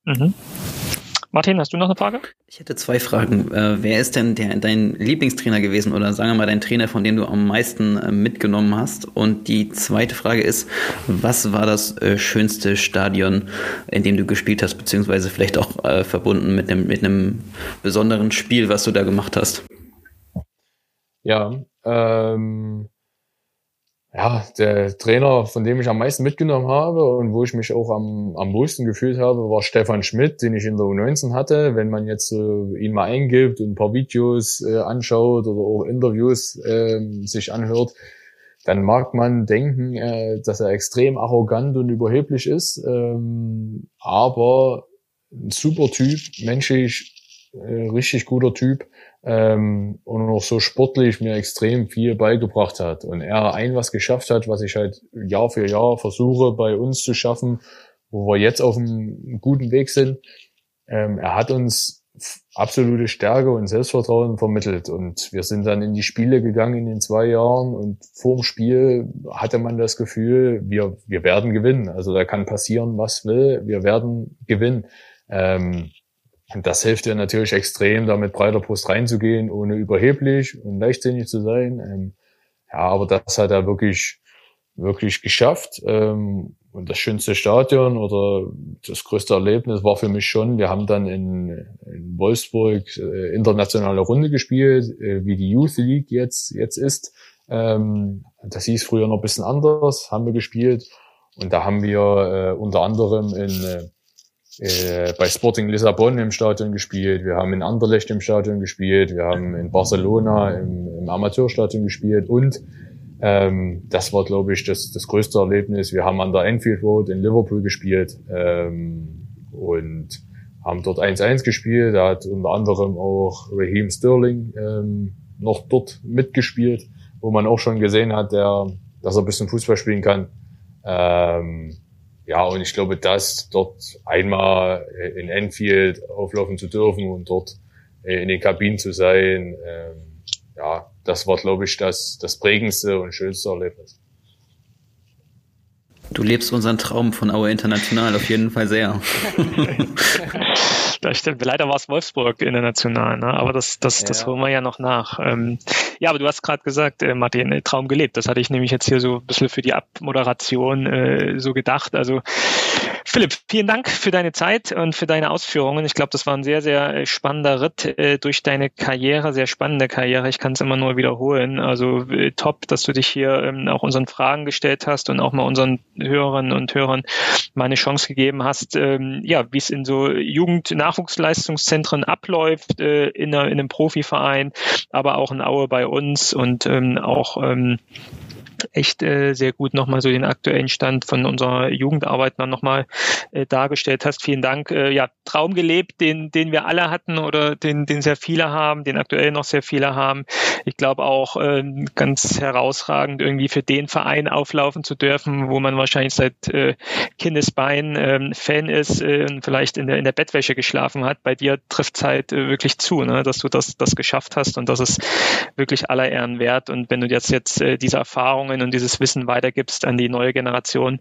Mhm. Martin, hast du noch eine Frage? Ich hätte zwei Fragen. Äh, wer ist denn der, dein Lieblingstrainer gewesen oder sagen wir mal dein Trainer, von dem du am meisten äh, mitgenommen hast? Und die zweite Frage ist, was war das äh, schönste Stadion, in dem du gespielt hast, beziehungsweise vielleicht auch äh, verbunden mit einem, mit einem besonderen Spiel, was du da gemacht hast? Ja, ähm, ja, der Trainer, von dem ich am meisten mitgenommen habe und wo ich mich auch am, am wohlsten gefühlt habe, war Stefan Schmidt, den ich in der U19 hatte. Wenn man jetzt äh, ihn mal eingibt und ein paar Videos äh, anschaut oder auch Interviews äh, sich anhört, dann mag man denken, äh, dass er extrem arrogant und überheblich ist, ähm, aber ein super Typ, menschlich, äh, richtig guter Typ ähm, und auch so sportlich mir extrem viel beigebracht hat. Und er ein was geschafft hat, was ich halt Jahr für Jahr versuche bei uns zu schaffen, wo wir jetzt auf einem guten Weg sind. Ähm, er hat uns absolute Stärke und Selbstvertrauen vermittelt. Und wir sind dann in die Spiele gegangen in den zwei Jahren und vorm Spiel hatte man das Gefühl, wir, wir werden gewinnen. Also da kann passieren, was will, wir werden gewinnen. Ähm, und das hilft dir natürlich extrem, da mit breiter Brust reinzugehen, ohne überheblich und leichtsinnig zu sein. Ähm, ja, aber das hat er wirklich, wirklich geschafft. Ähm, und das schönste Stadion oder das größte Erlebnis war für mich schon, wir haben dann in, in Wolfsburg äh, internationale Runde gespielt, äh, wie die Youth League jetzt, jetzt ist. Ähm, das hieß früher noch ein bisschen anders, haben wir gespielt. Und da haben wir äh, unter anderem in äh, bei Sporting Lissabon im Stadion gespielt, wir haben in Anderlecht im Stadion gespielt, wir haben in Barcelona im, im Amateurstadion gespielt und ähm, das war, glaube ich, das, das größte Erlebnis. Wir haben an der Enfield Road in Liverpool gespielt ähm, und haben dort 1-1 gespielt. Da hat unter anderem auch Raheem Sterling ähm, noch dort mitgespielt, wo man auch schon gesehen hat, der, dass er ein bisschen Fußball spielen kann. Ähm, ja, und ich glaube, das dort einmal in Enfield auflaufen zu dürfen und dort äh, in den Kabinen zu sein, ähm, ja, das war, glaube ich, das, das prägendste und schönste Erlebnis. Du lebst unseren Traum von Aue International auf jeden Fall sehr. (laughs) (laughs) das stimmt. Leider war es Wolfsburg international, ne? aber das, das, ja. das holen wir ja noch nach. Ähm, ja, aber du hast gerade gesagt, äh, Martin, äh, Traum gelebt. Das hatte ich nämlich jetzt hier so ein bisschen für die Abmoderation äh, so gedacht. Also Philipp, vielen Dank für deine Zeit und für deine Ausführungen. Ich glaube, das war ein sehr, sehr äh, spannender Ritt äh, durch deine Karriere, sehr spannende Karriere. Ich kann es immer nur wiederholen. Also äh, top, dass du dich hier ähm, auch unseren Fragen gestellt hast und auch mal unseren Hörerinnen und Hörern mal eine Chance gegeben hast, ähm, ja, wie es in so Jugend-Nachwuchsleistungszentren abläuft, äh, in, einer, in einem Profiverein, aber auch in Aue bei uns und ähm, auch ähm, echt äh, sehr gut nochmal so den aktuellen Stand von unserer Jugendarbeit noch nochmal äh, dargestellt hast. Vielen Dank. Äh, ja, Traum gelebt, den, den wir alle hatten oder den, den sehr viele haben, den aktuell noch sehr viele haben. Ich glaube auch äh, ganz herausragend irgendwie für den Verein auflaufen zu dürfen, wo man wahrscheinlich seit äh, Kindesbein äh, Fan ist äh, und vielleicht in der, in der Bettwäsche geschlafen hat. Bei dir trifft Zeit äh, wirklich zu, ne? dass du das, das geschafft hast und das ist wirklich aller Ehren wert. Und wenn du jetzt, jetzt äh, diese Erfahrung Erfahrungen und dieses Wissen weitergibst an die neue Generation,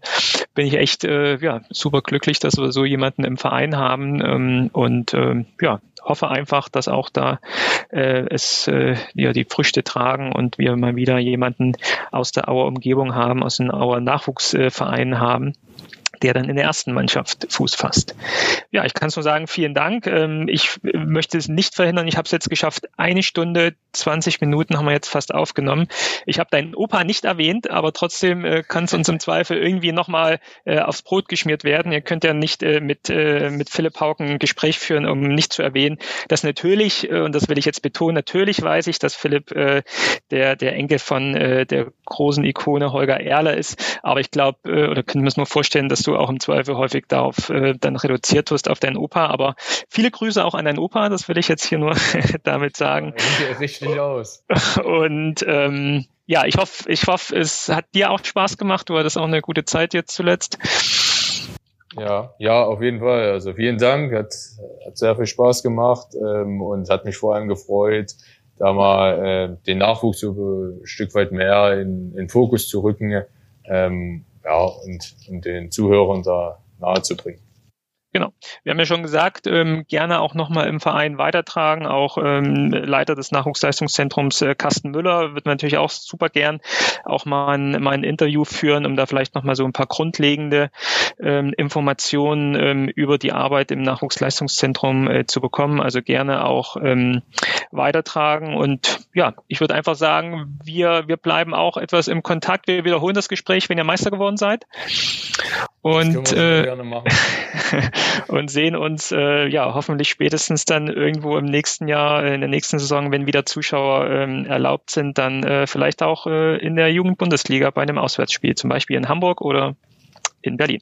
bin ich echt äh, ja, super glücklich, dass wir so jemanden im Verein haben ähm, und ähm, ja, hoffe einfach, dass auch da äh, es äh, ja, die Früchte tragen und wir mal wieder jemanden aus der Auer Umgebung haben, aus den Auer Nachwuchsvereinen haben, der dann in der ersten Mannschaft Fuß fasst. Ja, ich kann es nur sagen, vielen Dank. Ähm, ich möchte es nicht verhindern. Ich habe es jetzt geschafft. Eine Stunde, 20 Minuten haben wir jetzt fast aufgenommen. Ich habe deinen Opa nicht erwähnt, aber trotzdem äh, kann es uns im Zweifel irgendwie nochmal äh, aufs Brot geschmiert werden. Ihr könnt ja nicht äh, mit, mit Philipp Hauken ein Gespräch führen, um nicht zu erwähnen, dass natürlich, und das will ich jetzt betonen, natürlich weiß ich, dass Philipp der, der Enkel von der großen Ikone Holger Erler ist. Aber ich glaube, oder können wir uns nur vorstellen, dass du auch im Zweifel häufig darauf äh, dann reduziert wirst auf deinen Opa. Aber viele Grüße auch an deinen Opa, das will ich jetzt hier nur (laughs) damit sagen. Ja, richtig aus. Und ähm, ja, ich hoffe, ich hoffe, es hat dir auch Spaß gemacht. Du hattest auch eine gute Zeit jetzt zuletzt. Ja, ja, auf jeden Fall. Also vielen Dank, hat, hat sehr viel Spaß gemacht ähm, und hat mich vor allem gefreut, da mal äh, den Nachwuchs so ein Stück weit mehr in, in Fokus zu rücken. Ähm, ja, und, und den Zuhörern da nahe zu bringen. Genau. Wir haben ja schon gesagt, ähm, gerne auch nochmal im Verein weitertragen. Auch ähm, Leiter des Nachwuchsleistungszentrums äh, Carsten Müller wird natürlich auch super gern auch mal ein, mal ein Interview führen, um da vielleicht nochmal so ein paar grundlegende ähm, Informationen ähm, über die Arbeit im Nachwuchsleistungszentrum äh, zu bekommen. Also gerne auch ähm, weitertragen. Und ja, ich würde einfach sagen, wir, wir bleiben auch etwas im Kontakt. Wir wiederholen das Gespräch, wenn ihr Meister geworden seid. Und, äh, (laughs) und sehen uns äh, ja hoffentlich spätestens dann irgendwo im nächsten Jahr, in der nächsten Saison, wenn wieder Zuschauer ähm, erlaubt sind, dann äh, vielleicht auch äh, in der Jugendbundesliga bei einem Auswärtsspiel, zum Beispiel in Hamburg oder in Berlin.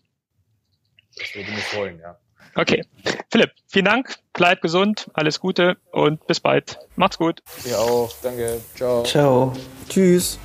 Das würde mich freuen, ja. Okay. Philipp, vielen Dank, bleib gesund, alles Gute und bis bald. Macht's gut. Ihr auch, danke. Ciao. Ciao. Tschüss.